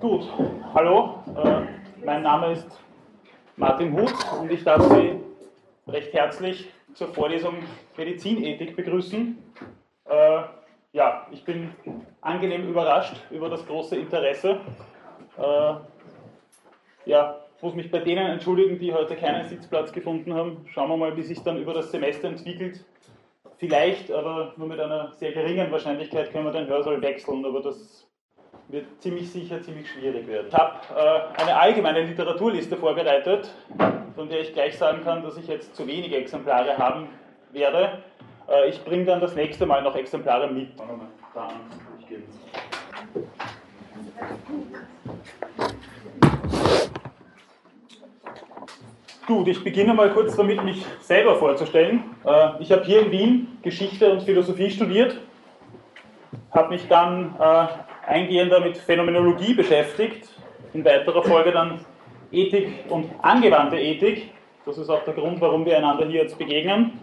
Gut, hallo, äh, mein Name ist Martin Huth und ich darf Sie recht herzlich zur Vorlesung Medizinethik begrüßen. Äh, ja, ich bin angenehm überrascht über das große Interesse. Äh, ja, muss mich bei denen entschuldigen, die heute keinen Sitzplatz gefunden haben. Schauen wir mal, wie sich dann über das Semester entwickelt. Vielleicht, aber nur mit einer sehr geringen Wahrscheinlichkeit können wir den Hörsaal wechseln, aber das wird ziemlich sicher ziemlich schwierig werden. Ich habe äh, eine allgemeine Literaturliste vorbereitet, von der ich gleich sagen kann, dass ich jetzt zu wenige Exemplare haben werde. Äh, ich bringe dann das nächste Mal noch Exemplare mit. Gut, ich beginne mal kurz damit, mich selber vorzustellen. Äh, ich habe hier in Wien Geschichte und Philosophie studiert, habe mich dann äh, eingehender mit Phänomenologie beschäftigt, in weiterer Folge dann Ethik und angewandte Ethik. Das ist auch der Grund, warum wir einander hier jetzt begegnen,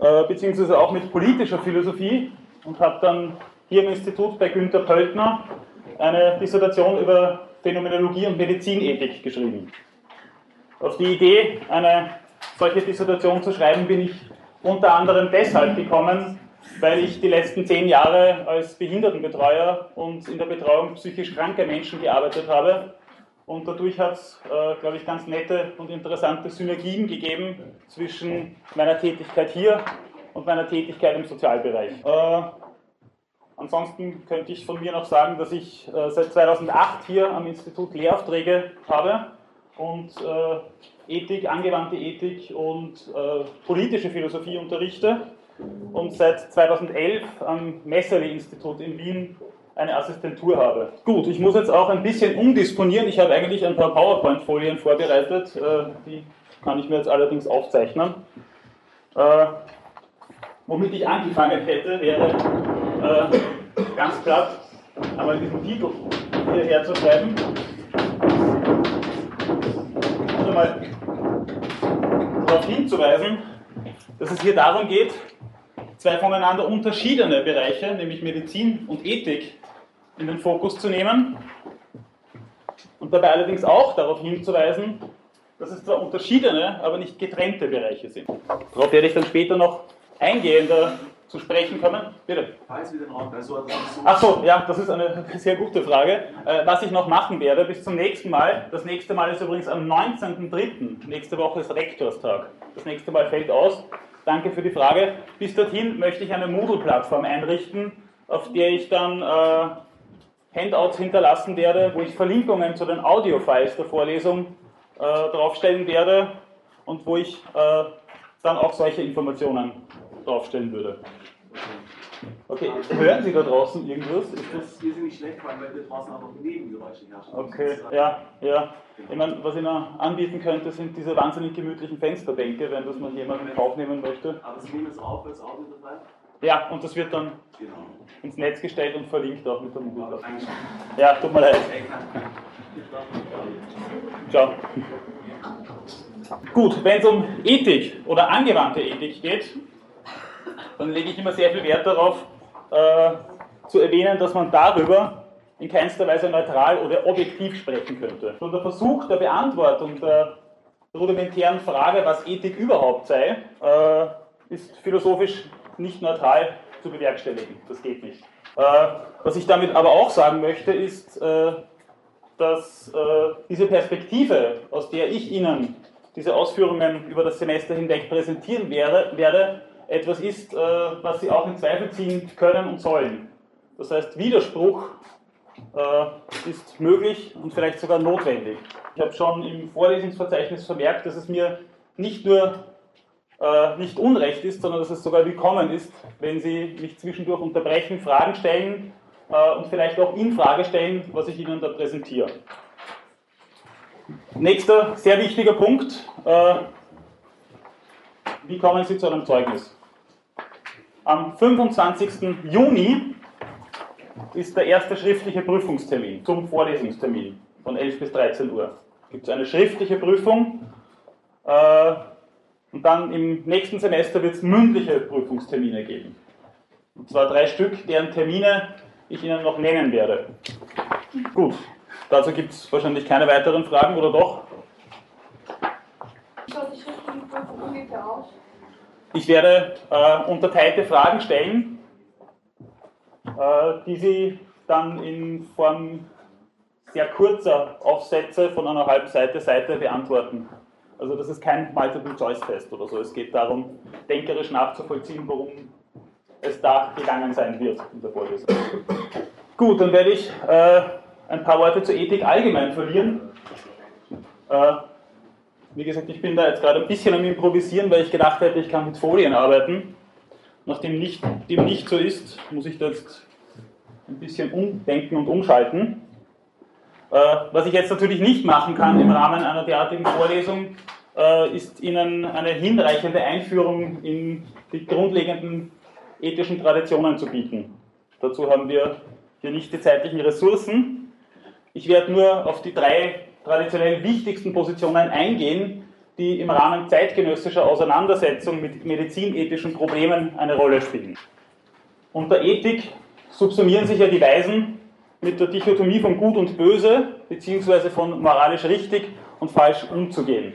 äh, beziehungsweise auch mit politischer Philosophie und habe dann hier im Institut bei Günter Pöltner eine Dissertation über Phänomenologie und Medizinethik geschrieben. Auf die Idee, eine solche Dissertation zu schreiben, bin ich unter anderem deshalb gekommen, weil ich die letzten zehn Jahre als Behindertenbetreuer und in der Betreuung psychisch kranker Menschen gearbeitet habe. Und dadurch hat es, äh, glaube ich, ganz nette und interessante Synergien gegeben zwischen meiner Tätigkeit hier und meiner Tätigkeit im Sozialbereich. Äh, ansonsten könnte ich von mir noch sagen, dass ich äh, seit 2008 hier am Institut Lehraufträge habe und äh, Ethik, angewandte Ethik und äh, politische Philosophie unterrichte und seit 2011 am Messerli-Institut in Wien eine Assistentur habe. Gut, ich muss jetzt auch ein bisschen umdisponieren. Ich habe eigentlich ein paar PowerPoint-Folien vorbereitet, äh, die kann ich mir jetzt allerdings aufzeichnen. Äh, womit ich angefangen hätte, wäre äh, ganz platt einmal diesen Titel hierher zu schreiben einmal darauf hinzuweisen, dass es hier darum geht, zwei voneinander unterschiedene Bereiche, nämlich Medizin und Ethik, in den Fokus zu nehmen und dabei allerdings auch darauf hinzuweisen, dass es zwar unterschiedene, aber nicht getrennte Bereiche sind. Darauf werde ich dann später noch eingehender zu sprechen kommen. Bitte. Ach so, ja, das ist eine sehr gute Frage. Äh, was ich noch machen werde bis zum nächsten Mal, das nächste Mal ist übrigens am 19.03. Nächste Woche ist Rektorstag. Das nächste Mal fällt aus. Danke für die Frage. Bis dorthin möchte ich eine Moodle-Plattform einrichten, auf der ich dann äh, Handouts hinterlassen werde, wo ich Verlinkungen zu den Audio-Files der Vorlesung äh, draufstellen werde und wo ich äh, dann auch solche Informationen draufstellen würde. Okay, hören Sie da draußen irgendwas? Ist das wir sind nicht schlecht, weil wir draußen auch noch Nebengeräusche herrschen. Okay, ja, ja. Ich meine, was ich noch anbieten könnte, sind diese wahnsinnig gemütlichen Fensterbänke, wenn das mal jemand in Kauf nehmen möchte. Aber Sie nehmen es auf als Audio dabei? Ja, und das wird dann genau. ins Netz gestellt und verlinkt auch mit der Mobilplatte. Ja, tut mir leid. Ciao. Gut, wenn es um Ethik oder angewandte Ethik geht, dann lege ich immer sehr viel Wert darauf, äh, zu erwähnen, dass man darüber in keinster Weise neutral oder objektiv sprechen könnte. Und der Versuch der Beantwortung der rudimentären Frage, was Ethik überhaupt sei, äh, ist philosophisch nicht neutral zu bewerkstelligen. Das geht nicht. Äh, was ich damit aber auch sagen möchte, ist, äh, dass äh, diese Perspektive, aus der ich Ihnen diese Ausführungen über das Semester hinweg präsentieren werde, werde etwas ist, äh, was sie auch in Zweifel ziehen können und sollen. Das heißt, Widerspruch äh, ist möglich und vielleicht sogar notwendig. Ich habe schon im Vorlesungsverzeichnis vermerkt, dass es mir nicht nur äh, nicht unrecht ist, sondern dass es sogar willkommen ist, wenn Sie mich zwischendurch unterbrechen, Fragen stellen und vielleicht auch in Frage stellen, was ich Ihnen da präsentiere. Nächster sehr wichtiger Punkt. Wie kommen Sie zu einem Zeugnis? Am 25. Juni ist der erste schriftliche Prüfungstermin zum Vorlesungstermin von 11 bis 13 Uhr. Gibt es eine schriftliche Prüfung äh, und dann im nächsten Semester wird es mündliche Prüfungstermine geben. Und zwar drei Stück, deren Termine ich Ihnen noch nennen werde. Gut, dazu gibt es wahrscheinlich keine weiteren Fragen, oder doch? Wie schaut die schriftliche Prüfung ungefähr aus? Ich werde äh, unterteilte Fragen stellen, äh, die Sie dann in Form sehr kurzer Aufsätze von einer halben Seite, Seite beantworten. Also das ist kein Multiple-Choice-Test oder so. Es geht darum, denkerisch nachzuvollziehen, worum es da gegangen sein wird in der Vorlesung. Gut, dann werde ich äh, ein paar Worte zur Ethik allgemein verlieren. Äh, wie gesagt, ich bin da jetzt gerade ein bisschen am Improvisieren, weil ich gedacht hätte, ich kann mit Folien arbeiten. Nachdem nicht, dem nicht so ist, muss ich da jetzt ein bisschen umdenken und umschalten. Äh, was ich jetzt natürlich nicht machen kann im Rahmen einer derartigen Vorlesung, äh, ist Ihnen eine hinreichende Einführung in die grundlegenden ethischen Traditionen zu bieten. Dazu haben wir hier nicht die zeitlichen Ressourcen. Ich werde nur auf die drei traditionell wichtigsten Positionen eingehen, die im Rahmen zeitgenössischer Auseinandersetzung mit medizinethischen Problemen eine Rolle spielen. Unter Ethik subsumieren sich ja die Weisen mit der Dichotomie von Gut und Böse, beziehungsweise von moralisch richtig und falsch umzugehen.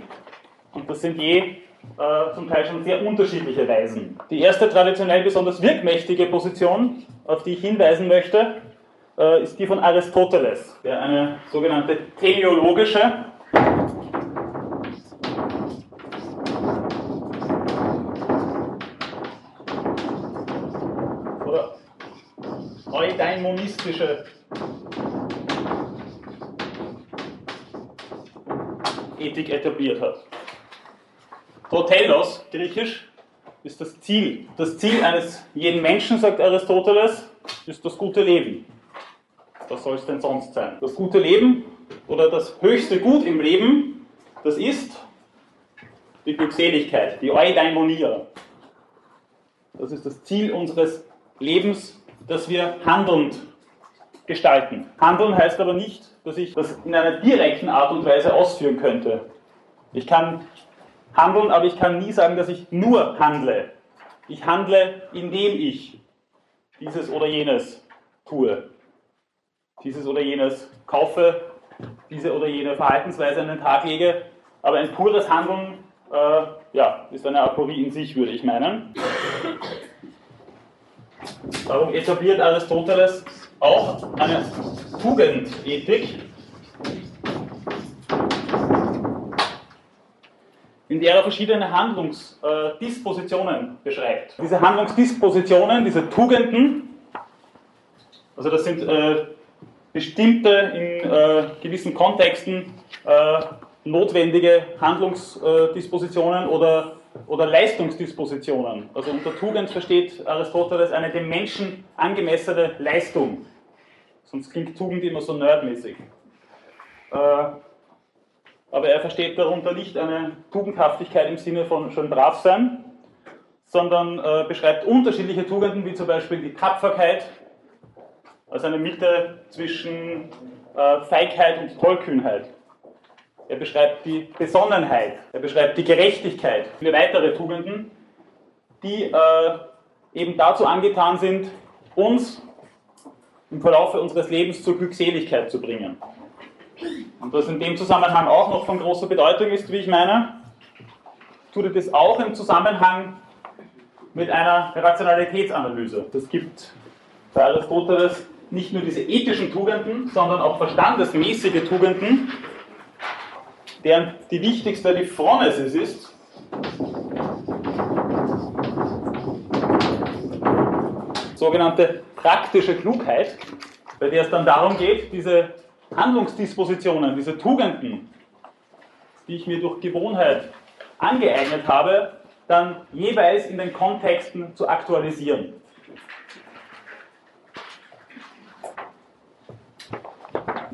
Und das sind je äh, zum Teil schon sehr unterschiedliche Weisen. Die erste traditionell besonders wirkmächtige Position, auf die ich hinweisen möchte, äh, ist die von Aristoteles, der eine sogenannte teleologische oder eudaimonistische Ethik etabliert hat. Protelos, griechisch, ist das Ziel. Das Ziel eines jeden Menschen, sagt Aristoteles, ist das gute Leben. Was soll es denn sonst sein? Das gute Leben oder das höchste Gut im Leben, das ist die Glückseligkeit, die Eudaimonia. Das ist das Ziel unseres Lebens, das wir handelnd gestalten. Handeln heißt aber nicht, dass ich das in einer direkten Art und Weise ausführen könnte. Ich kann handeln, aber ich kann nie sagen, dass ich nur handle. Ich handle, indem ich dieses oder jenes tue. Dieses oder jenes kaufe, diese oder jene Verhaltensweise an den Tag lege. Aber ein pures Handeln äh, ja, ist eine Aporie in sich, würde ich meinen. Darum etabliert Aristoteles auch eine Tugendethik, in der er verschiedene Handlungsdispositionen beschreibt. Diese Handlungsdispositionen, diese Tugenden, also das sind äh, bestimmte in äh, gewissen Kontexten äh, notwendige Handlungsdispositionen oder, oder Leistungsdispositionen. Also unter Tugend versteht Aristoteles eine dem Menschen angemessene Leistung. Sonst klingt Tugend immer so nerdmäßig. Äh, aber er versteht darunter nicht eine Tugendhaftigkeit im Sinne von schön brav sein, sondern äh, beschreibt unterschiedliche Tugenden, wie zum Beispiel die Tapferkeit, also eine Mitte zwischen äh, Feigheit und Tollkühnheit. Er beschreibt die Besonnenheit, er beschreibt die Gerechtigkeit, viele weitere Tugenden, die äh, eben dazu angetan sind, uns im Verlauf unseres Lebens zur Glückseligkeit zu bringen. Und was in dem Zusammenhang auch noch von großer Bedeutung ist, wie ich meine, tut er das auch im Zusammenhang mit einer Rationalitätsanalyse. Das gibt bei Aristoteles nicht nur diese ethischen Tugenden, sondern auch verstandesmäßige Tugenden, deren die wichtigste die Phronesis ist. Sogenannte praktische Klugheit, bei der es dann darum geht, diese Handlungsdispositionen, diese Tugenden, die ich mir durch Gewohnheit angeeignet habe, dann jeweils in den Kontexten zu aktualisieren.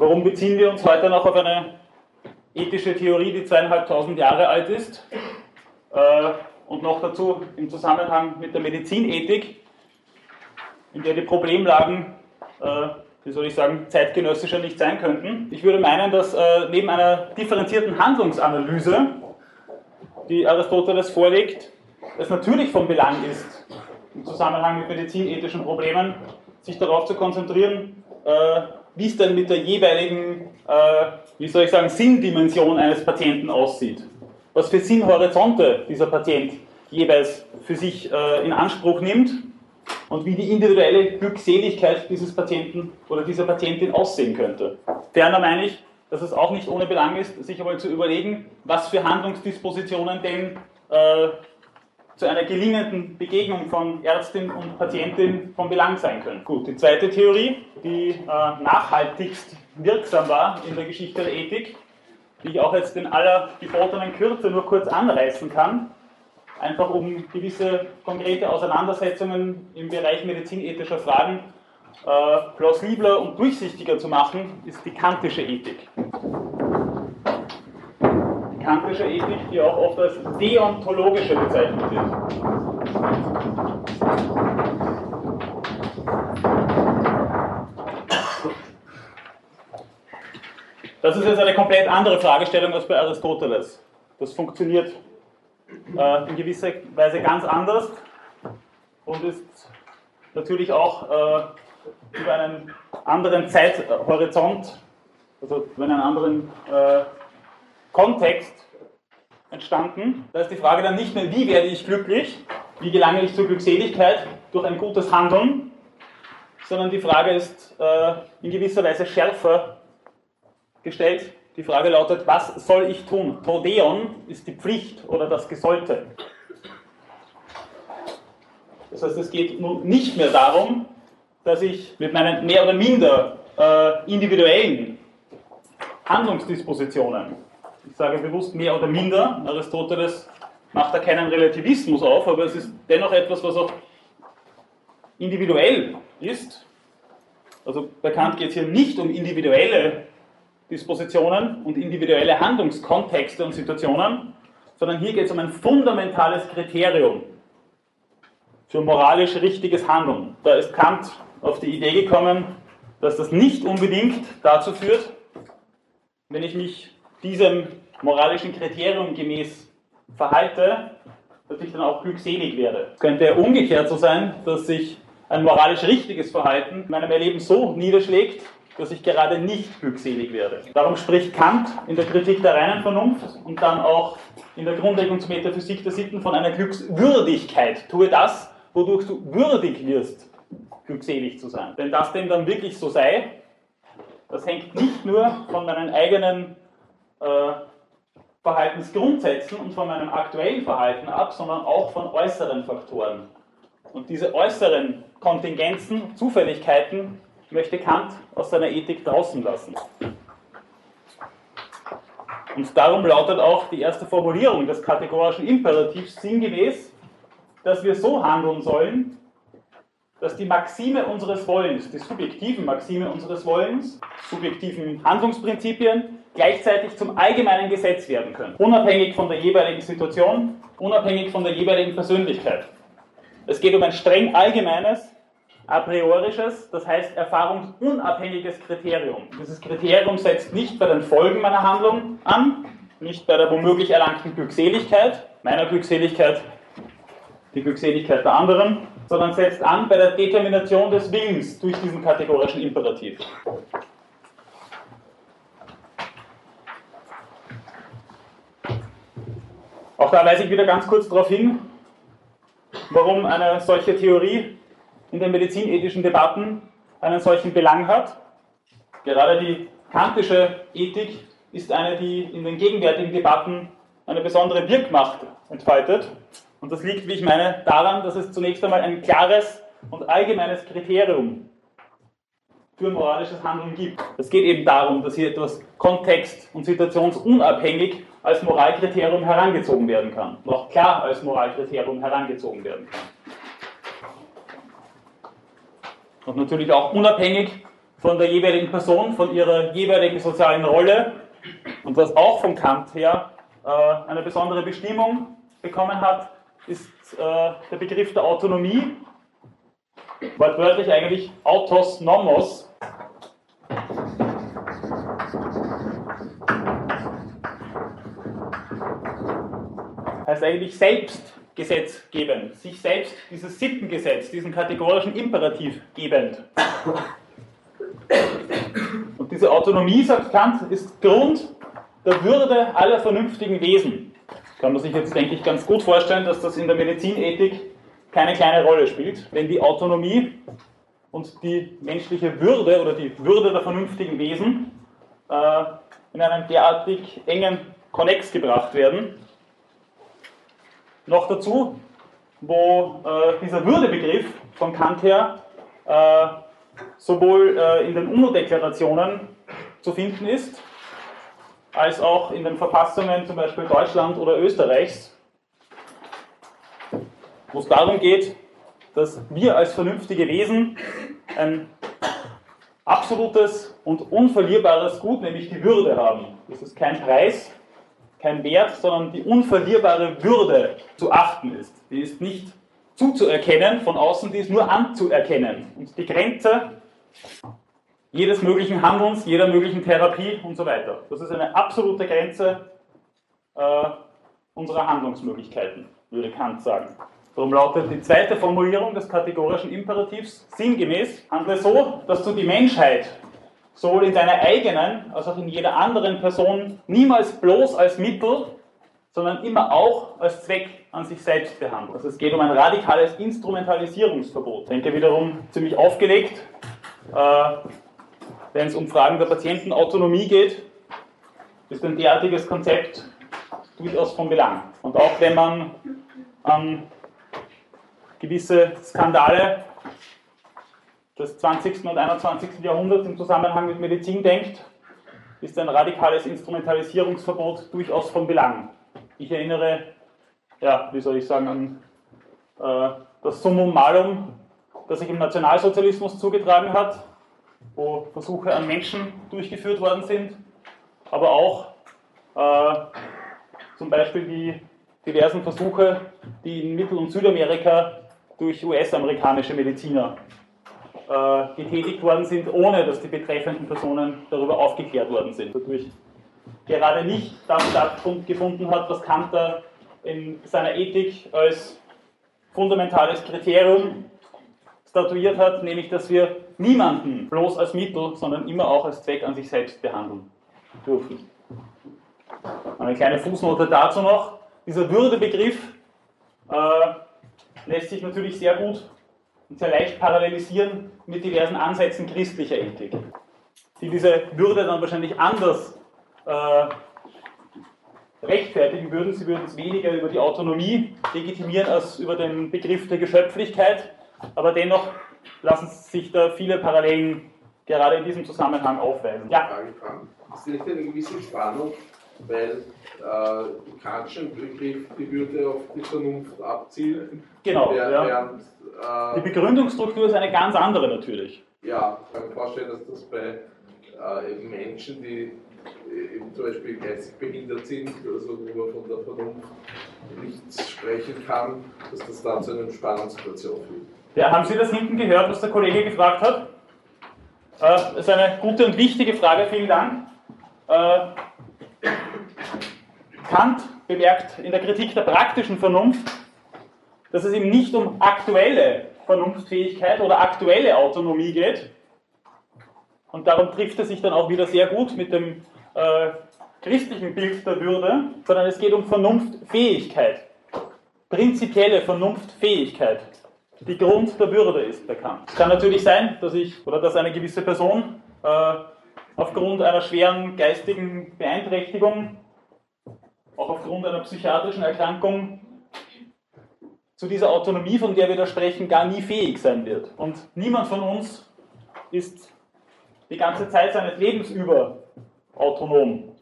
Warum beziehen wir uns heute noch auf eine ethische Theorie, die zweieinhalbtausend Jahre alt ist äh, und noch dazu im Zusammenhang mit der Medizinethik, in der die Problemlagen äh, wie soll ich sagen, zeitgenössischer nicht sein könnten. Ich würde meinen, dass äh, neben einer differenzierten Handlungsanalyse, die Aristoteles vorlegt, es natürlich von Belang ist, im Zusammenhang mit medizinethischen Problemen, sich darauf zu konzentrieren, wie es denn mit der jeweiligen, äh, wie soll ich sagen, Sinndimension eines Patienten aussieht. Was für Sinnhorizonte dieser Patient jeweils für sich äh, in Anspruch nimmt und wie die individuelle Glückseligkeit dieses Patienten oder dieser Patientin aussehen könnte. Ferner meine ich, dass es auch nicht ohne Belang ist, sich einmal zu überlegen, was für Handlungsdispositionen denn äh, zu einer gelingenden Begegnung von Ärztin und Patientin von Belang sein können. Gut, die zweite Theorie, die äh, nachhaltigst wirksam war in der Geschichte der Ethik, die ich auch jetzt in aller gebotenen Kürze nur kurz anreißen kann, einfach um gewisse konkrete Auseinandersetzungen im Bereich medizinethischer Fragen äh, plausibler und durchsichtiger zu machen, ist die kantische Ethik. Kantische Ethik, die auch oft als deontologische bezeichnet wird. Das ist jetzt eine komplett andere Fragestellung als bei Aristoteles. Das funktioniert äh, in gewisser Weise ganz anders und ist natürlich auch äh, über einen anderen Zeithorizont, also über einen anderen äh, Kontext entstanden. Da ist die Frage dann nicht mehr, wie werde ich glücklich, wie gelange ich zur Glückseligkeit durch ein gutes Handeln, sondern die Frage ist äh, in gewisser Weise schärfer gestellt, die Frage lautet, was soll ich tun? Todeon ist die Pflicht oder das Gesollte. Das heißt, es geht nun nicht mehr darum, dass ich mit meinen mehr oder minder äh, individuellen Handlungsdispositionen, ich sage bewusst mehr oder minder, Aristoteles macht da keinen Relativismus auf, aber es ist dennoch etwas, was auch individuell ist. Also bei Kant geht es hier nicht um individuelle Dispositionen und individuelle Handlungskontexte und Situationen, sondern hier geht es um ein fundamentales Kriterium für moralisch richtiges Handeln. Da ist Kant auf die Idee gekommen, dass das nicht unbedingt dazu führt, wenn ich mich diesem moralischen Kriterium gemäß verhalte, dass ich dann auch glückselig werde. Es könnte umgekehrt so sein, dass sich ein moralisch richtiges Verhalten in meinem Erleben so niederschlägt, dass ich gerade nicht glückselig werde. Darum spricht Kant in der Kritik der reinen Vernunft und dann auch in der Grundlegung zur Metaphysik der Sitten von einer Glückswürdigkeit. Tue das, wodurch du würdig wirst, glückselig zu sein. Wenn das denn dann wirklich so sei, das hängt nicht nur von meinen eigenen äh, Verhaltensgrundsätzen und von meinem aktuellen Verhalten ab, sondern auch von äußeren Faktoren. Und diese äußeren Kontingenzen, Zufälligkeiten möchte Kant aus seiner Ethik draußen lassen. Und darum lautet auch die erste Formulierung des kategorischen Imperativs sinngemäß, dass wir so handeln sollen, dass die Maxime unseres Wollens, die subjektiven Maxime unseres Wollens, subjektiven Handlungsprinzipien, gleichzeitig zum allgemeinen Gesetz werden können, unabhängig von der jeweiligen Situation, unabhängig von der jeweiligen Persönlichkeit. Es geht um ein streng allgemeines, a priorisches, das heißt erfahrungsunabhängiges Kriterium. Dieses Kriterium setzt nicht bei den Folgen meiner Handlung an, nicht bei der womöglich erlangten Glückseligkeit, meiner Glückseligkeit, die Glückseligkeit der anderen, sondern setzt an bei der Determination des Willens durch diesen kategorischen Imperativ. Auch da weise ich wieder ganz kurz darauf hin, warum eine solche Theorie in den medizinethischen Debatten einen solchen Belang hat. Gerade die kantische Ethik ist eine, die in den gegenwärtigen Debatten eine besondere Wirkmacht entfaltet. Und das liegt, wie ich meine, daran, dass es zunächst einmal ein klares und allgemeines Kriterium für moralisches Handeln gibt. Es geht eben darum, dass hier etwas kontext- und situationsunabhängig als Moralkriterium herangezogen werden kann. Auch klar als Moralkriterium herangezogen werden kann und natürlich auch unabhängig von der jeweiligen Person, von ihrer jeweiligen sozialen Rolle und was auch von Kant her äh, eine besondere Bestimmung bekommen hat, ist äh, der Begriff der Autonomie, wortwörtlich eigentlich autos nomos. Heißt eigentlich selbst Gesetz gebend, sich selbst dieses Sittengesetz, diesen kategorischen Imperativ gebend. Diese Autonomie, sagt Kant, ist Grund der Würde aller vernünftigen Wesen. Kann man sich jetzt, denke ich, ganz gut vorstellen, dass das in der Medizinethik keine kleine Rolle spielt, wenn die Autonomie und die menschliche Würde oder die Würde der vernünftigen Wesen äh, in einen derartig engen Konnex gebracht werden. Noch dazu, wo äh, dieser Würdebegriff von Kant her äh, sowohl äh, in den UNO-Deklarationen zu finden ist, als auch in den Verfassungen zum Beispiel Deutschland oder Österreichs, wo es darum geht, dass wir als vernünftige Wesen ein absolutes und unverlierbares Gut, nämlich die Würde haben. Das ist kein Preis, kein Wert, sondern die unverlierbare Würde zu achten ist. Die ist nicht zuzuerkennen von außen, die ist nur anzuerkennen. Und die Grenze jedes möglichen Handelns, jeder möglichen Therapie und so weiter. Das ist eine absolute Grenze äh, unserer Handlungsmöglichkeiten, würde Kant sagen. Darum lautet die zweite Formulierung des kategorischen Imperativs sinngemäß, handle so, dass du die Menschheit sowohl in deiner eigenen als auch in jeder anderen Person niemals bloß als Mittel, sondern immer auch als Zweck an sich selbst behandelst. Also es geht um ein radikales Instrumentalisierungsverbot. Ich denke wiederum ziemlich aufgelegt, äh, wenn es um Fragen der Patientenautonomie geht, ist ein derartiges Konzept durchaus von Belang. Und auch wenn man an gewisse Skandale des 20. und 21. Jahrhunderts im Zusammenhang mit Medizin denkt, ist ein radikales Instrumentalisierungsverbot durchaus von Belang. Ich erinnere, ja, wie soll ich sagen, an äh, das Summum Malum, das sich im Nationalsozialismus zugetragen hat, wo Versuche an Menschen durchgeführt worden sind, aber auch äh, zum Beispiel die diversen Versuche, die in Mittel- und Südamerika durch US-amerikanische Mediziner getätigt worden sind, ohne dass die betreffenden Personen darüber aufgeklärt worden sind. Dadurch gerade nicht das stattgefunden hat, was Kant in seiner Ethik als fundamentales Kriterium statuiert hat, nämlich dass wir niemanden bloß als Mittel, sondern immer auch als Zweck an sich selbst behandeln dürfen. Eine kleine Fußnote dazu noch. Dieser Würdebegriff äh, lässt sich natürlich sehr gut und sehr leicht parallelisieren mit diversen Ansätzen christlicher Ethik, die diese Würde dann wahrscheinlich anders äh, rechtfertigen würden. Sie würden es weniger über die Autonomie legitimieren als über den Begriff der Geschöpflichkeit, aber dennoch lassen sich da viele Parallelen gerade in diesem Zusammenhang aufweisen. Ja. Ist nicht eine gewisse Spannung, weil äh, im Kantschen Begriff die Würde auf die Vernunft abzielt? Genau. Während, ja. Äh, die Begründungsstruktur ist eine ganz andere natürlich. Ja, ich kann mir vorstellen, dass das bei äh, Menschen, die äh, eben zum Beispiel geistig behindert sind, also wo man von der Vernunft nichts sprechen kann, dass das dann zu einer Spannungssituation führt. Ja, haben Sie das hinten gehört, was der Kollege gefragt hat? Äh, das ist eine gute und wichtige Frage, vielen Dank. Äh, Kant bemerkt in der Kritik der praktischen Vernunft, dass es ihm nicht um aktuelle Vernunftfähigkeit oder aktuelle Autonomie geht. Und darum trifft er sich dann auch wieder sehr gut mit dem äh, christlichen Bild der Würde, sondern es geht um Vernunftfähigkeit, prinzipielle Vernunftfähigkeit die Grund der Würde ist bekannt. Es kann natürlich sein, dass ich oder dass eine gewisse Person äh, aufgrund einer schweren geistigen Beeinträchtigung, auch aufgrund einer psychiatrischen Erkrankung, zu dieser Autonomie, von der wir da sprechen, gar nie fähig sein wird. Und niemand von uns ist die ganze Zeit seines Lebens über autonom.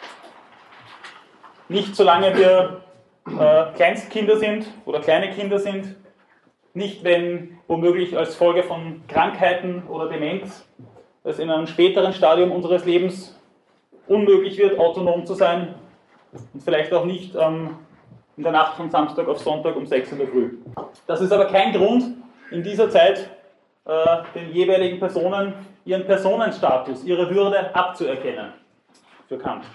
Nicht solange wir äh, Kleinstkinder sind oder kleine Kinder sind, nicht, wenn womöglich als Folge von Krankheiten oder Demenz es in einem späteren Stadium unseres Lebens unmöglich wird, autonom zu sein und vielleicht auch nicht ähm, in der Nacht von Samstag auf Sonntag um 6 Uhr früh. Das ist aber kein Grund, in dieser Zeit äh, den jeweiligen Personen ihren Personenstatus, ihre Würde abzuerkennen. Für Kant.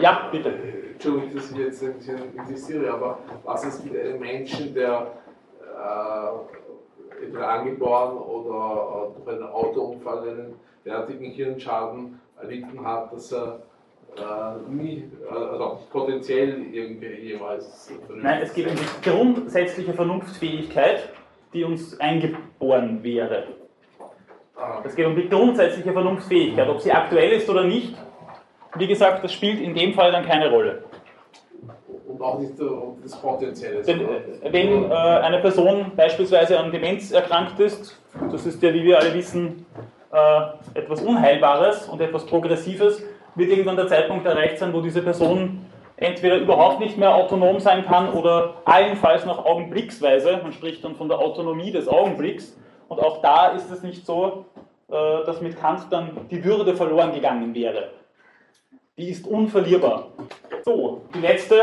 Ja, bitte. Entschuldigung, dass ich jetzt ein bisschen interessiere, aber was ist mit einem Menschen, der äh, entweder angeboren oder äh, durch einen Autounfall einen derartigen Hirnschaden erlitten hat, dass er äh, nie, äh, also auch nicht potenziell irgendwie jemals Nein, es geht um die grundsätzliche Vernunftfähigkeit, die uns eingeboren wäre. Ah, Es geht um die grundsätzliche Vernunftfähigkeit. Ob sie aktuell ist oder nicht, wie gesagt, das spielt in dem Fall dann keine Rolle. und auch nicht um das Potenzielle. Sondern- äh, wenn äh, eine Person beispielsweise an Demenz erkrankt ist, das ist ja, wie wir alle wissen, äh, etwas Unheilbares und etwas Progressives, wird irgendwann der Zeitpunkt erreicht sein, wo diese Person entweder überhaupt nicht mehr autonom sein kann oder allenfalls noch augenblicksweise, man spricht dann von der Autonomie des Augenblicks, und auch da ist es nicht so, äh, dass mit Kant dann die Würde verloren gegangen wäre. Die ist unverlierbar. So, die letzte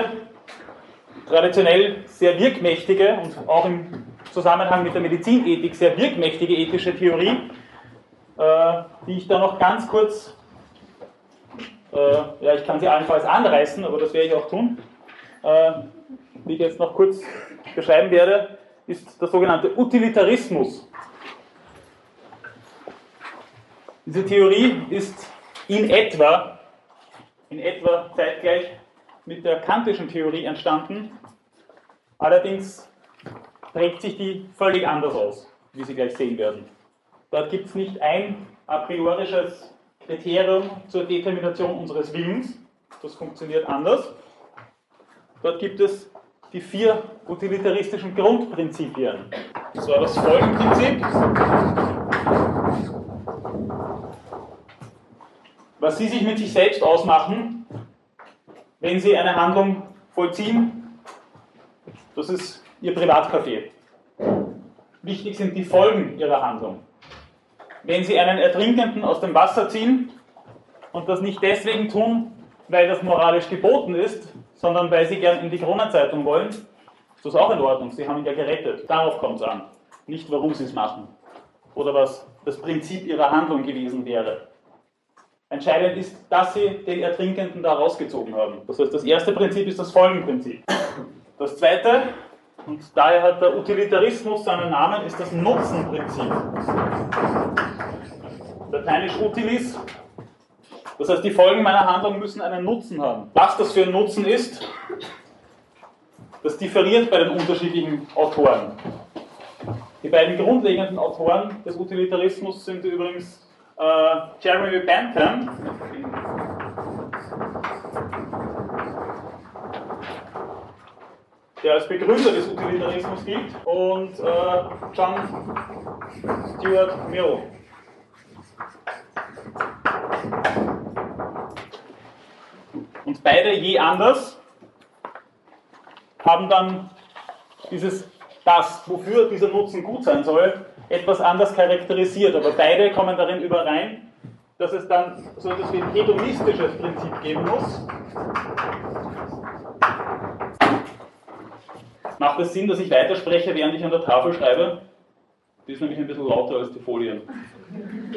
traditionell sehr wirkmächtige und auch im Zusammenhang mit der Medizinethik sehr wirkmächtige ethische Theorie, äh, die ich da noch ganz kurz, äh, ja, ich kann sie allenfalls anreißen, aber das werde ich auch tun, äh, die ich jetzt noch kurz beschreiben werde, ist der sogenannte Utilitarismus. Diese Theorie ist in etwa, in etwa zeitgleich mit der kantischen Theorie entstanden. Allerdings prägt sich die völlig anders aus, wie Sie gleich sehen werden. Dort gibt es nicht ein a priorisches Kriterium zur Determination unseres Willens, das funktioniert anders. Dort gibt es die vier utilitaristischen Grundprinzipien. Das war das Folgenprinzip. Was Sie sich mit sich selbst ausmachen, wenn Sie eine Handlung vollziehen, das ist Ihr Privatcafé. Wichtig sind die Folgen Ihrer Handlung. Wenn Sie einen Ertrinkenden aus dem Wasser ziehen und das nicht deswegen tun, weil das moralisch geboten ist, sondern weil Sie gern in die Kronenzeitung wollen, ist das auch in Ordnung. Sie haben ihn ja gerettet. Darauf kommt es an. Nicht, warum Sie es machen. Oder was das Prinzip Ihrer Handlung gewesen wäre. Entscheidend ist, dass Sie den Ertrinkenden da rausgezogen haben. Das heißt, das erste Prinzip ist das Folgenprinzip. Das zweite, und daher hat der Utilitarismus seinen Namen, ist das Nutzenprinzip. Lateinisch utilis. Das heißt, die Folgen meiner Handlung müssen einen Nutzen haben. Was das für ein Nutzen ist, das differiert bei den unterschiedlichen Autoren. Die beiden grundlegenden Autoren des Utilitarismus sind übrigens äh, Jeremy Bentham, der als Begründer des Utilitarismus gilt, und äh, John Stuart Mill. Und beide je anders haben dann dieses, das, wofür dieser Nutzen gut sein soll, etwas anders charakterisiert. Aber beide kommen darin überein, dass es dann so etwas wie ein hedonistisches Prinzip geben muss. Macht es Sinn, dass ich weiterspreche, während ich an der Tafel schreibe? Die ist nämlich ein bisschen lauter als die Folien.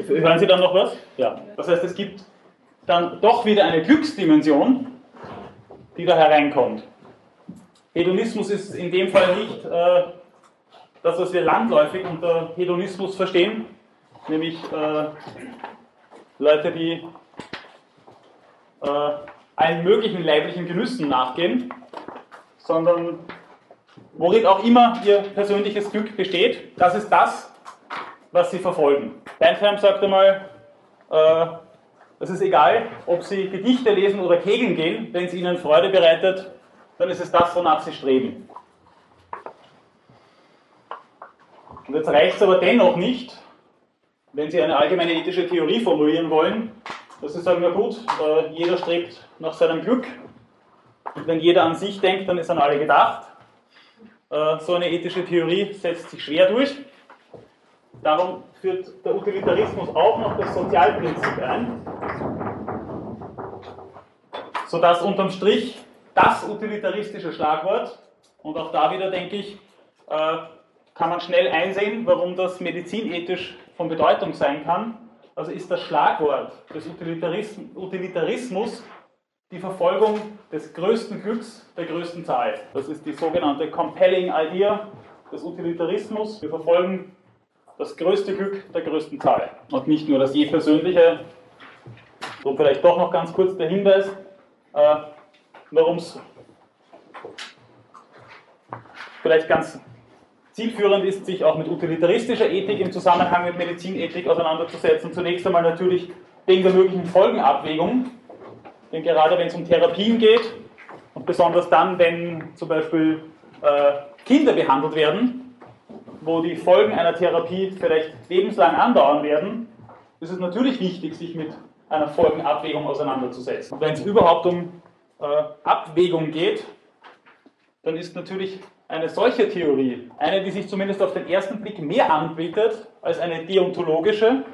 Hören Sie dann noch was? Ja. Das heißt, es gibt dann doch wieder eine Glücksdimension, die da hereinkommt. Hedonismus ist in dem Fall nicht äh, das, was wir landläufig unter Hedonismus verstehen, nämlich äh, Leute, die äh, allen möglichen leiblichen Genüssen nachgehen, sondern worin auch immer ihr persönliches Glück besteht, das ist das, was sie verfolgen. Bentham sagt einmal, äh, es ist egal, ob sie Gedichte lesen oder kegeln gehen, wenn es ihnen Freude bereitet, dann ist es das, wonach sie streben. Und jetzt reicht es aber dennoch nicht, wenn Sie eine allgemeine ethische Theorie formulieren wollen, dass Sie sagen, na gut, äh, jeder strebt nach seinem Glück. Und wenn jeder an sich denkt, dann ist an alle gedacht. Äh, so eine ethische Theorie setzt sich schwer durch. Darum führt der Utilitarismus auch noch das Sozialprinzip ein, sodass unterm Strich das utilitaristische Schlagwort, und auch da wieder denke ich, äh, kann man schnell einsehen, warum das medizinethisch von Bedeutung sein kann. Also ist das Schlagwort des Utilitarism Utilitarismus die Verfolgung des größten Glücks der größten Zahl. Das ist die sogenannte Compelling Idea des Utilitarismus. Wir verfolgen das größte Glück der größten Zahl. Und nicht nur das je persönliche. So vielleicht doch noch ganz kurz der Hinweis, äh, warum es vielleicht ganz zielführend ist, sich auch mit utilitaristischer Ethik im Zusammenhang mit Medizinethik auseinanderzusetzen. Zunächst einmal natürlich wegen der möglichen Folgenabwägung, denn gerade wenn es um Therapien geht und besonders dann, wenn zum Beispiel äh, Kinder behandelt werden, wo die Folgen einer Therapie vielleicht lebenslang andauern werden, ist es natürlich wichtig, sich mit einer Folgenabwägung auseinanderzusetzen. Und wenn es überhaupt um äh, Abwägung geht, dann ist natürlich eine solche Theorie eine, die sich zumindest auf den ersten Blick mehr anbietet als eine deontologische,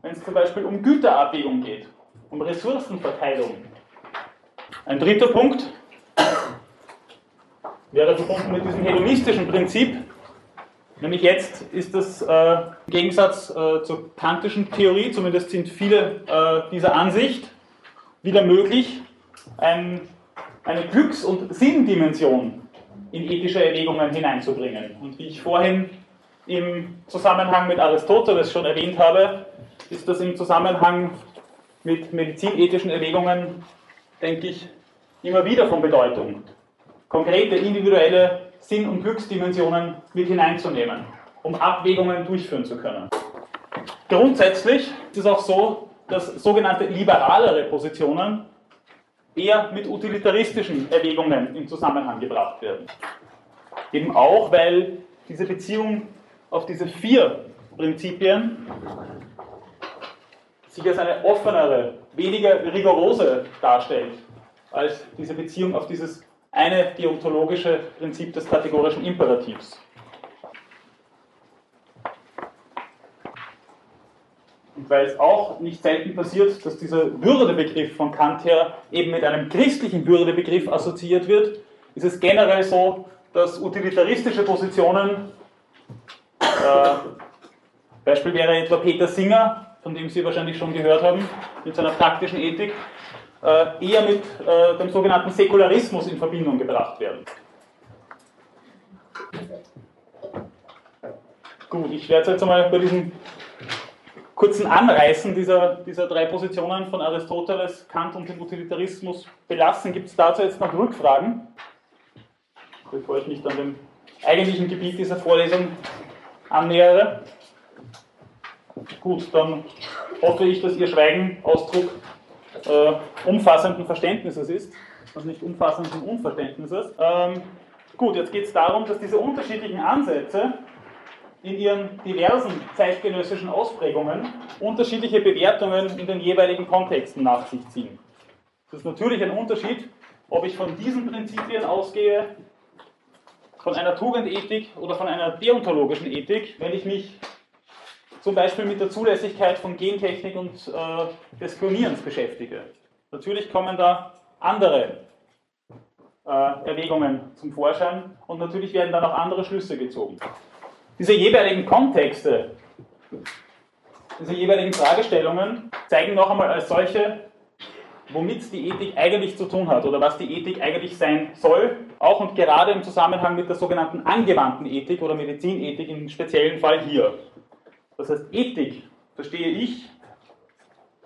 wenn es zum Beispiel um Güterabwägung geht, um Ressourcenverteilung. Ein dritter Punkt wäre verbunden mit diesem hedonistischen Prinzip, nämlich jetzt ist das äh, im Gegensatz äh, zur kantischen Theorie, zumindest sind viele äh, dieser Ansicht, wieder möglich, ein, eine Glücks- und Sinndimension in ethische Erwägungen hineinzubringen. Und wie ich vorhin im Zusammenhang mit Aristoteles schon erwähnt habe, ist das im Zusammenhang mit medizinethischen Erwägungen, denke ich, immer wieder von Bedeutung, konkrete individuelle Sinn- und Glücksdimensionen mit hineinzunehmen, um Abwägungen durchführen zu können. Grundsätzlich ist es auch so, dass sogenannte liberalere Positionen eher mit utilitaristischen Erwägungen in Zusammenhang gebracht werden. Eben auch, weil diese Beziehung auf diese vier Prinzipien sich als eine offenere, weniger rigorose darstellt, als diese Beziehung auf dieses eine deontologische Prinzip des kategorischen Imperativs. Und weil es auch nicht selten passiert, dass dieser Würdebegriff von Kant her eben mit einem christlichen Würdebegriff assoziiert wird, ist es generell so, dass utilitaristische Positionen, äh, Beispiel wäre etwa Peter Singer, von dem Sie wahrscheinlich schon gehört haben, mit seiner praktischen Ethik, äh, eher mit äh, dem sogenannten Säkularismus in Verbindung gebracht werden. Gut, ich werde jetzt einmal bei diesem kurzen Anreißen dieser, dieser drei Positionen von Aristoteles, Kant und dem Utilitarismus belassen. Gibt es dazu jetzt noch Rückfragen? Bevor ich mich dann dem eigentlichen Gebiet dieser Vorlesung annähere. Gut, dann hoffe ich, dass Ihr Schweigen Ausdruck äh, umfassenden Verständnisses ist und nicht umfassenden Unverständnisses. Ähm, gut, jetzt geht es darum, dass diese unterschiedlichen Ansätze in ihren diversen zeitgenössischen Ausprägungen unterschiedliche Bewertungen in den jeweiligen Kontexten nach sich ziehen. Es ist natürlich ein Unterschied, ob ich von diesen Prinzipien ausgehe, von einer Tugendethik oder von einer deontologischen Ethik, wenn ich mich zum Beispiel mit der Zulässigkeit von Gentechnik und äh, des Klonierens beschäftige. Natürlich kommen da andere äh, Erwägungen zum Vorschein und natürlich werden dann auch andere Schlüsse gezogen. Diese jeweiligen Kontexte, diese jeweiligen Fragestellungen zeigen noch einmal als solche, womit die Ethik eigentlich zu tun hat oder was die Ethik eigentlich sein soll, auch und gerade im Zusammenhang mit der sogenannten angewandten Ethik oder Medizinethik im speziellen Fall hier. Das heißt, Ethik verstehe ich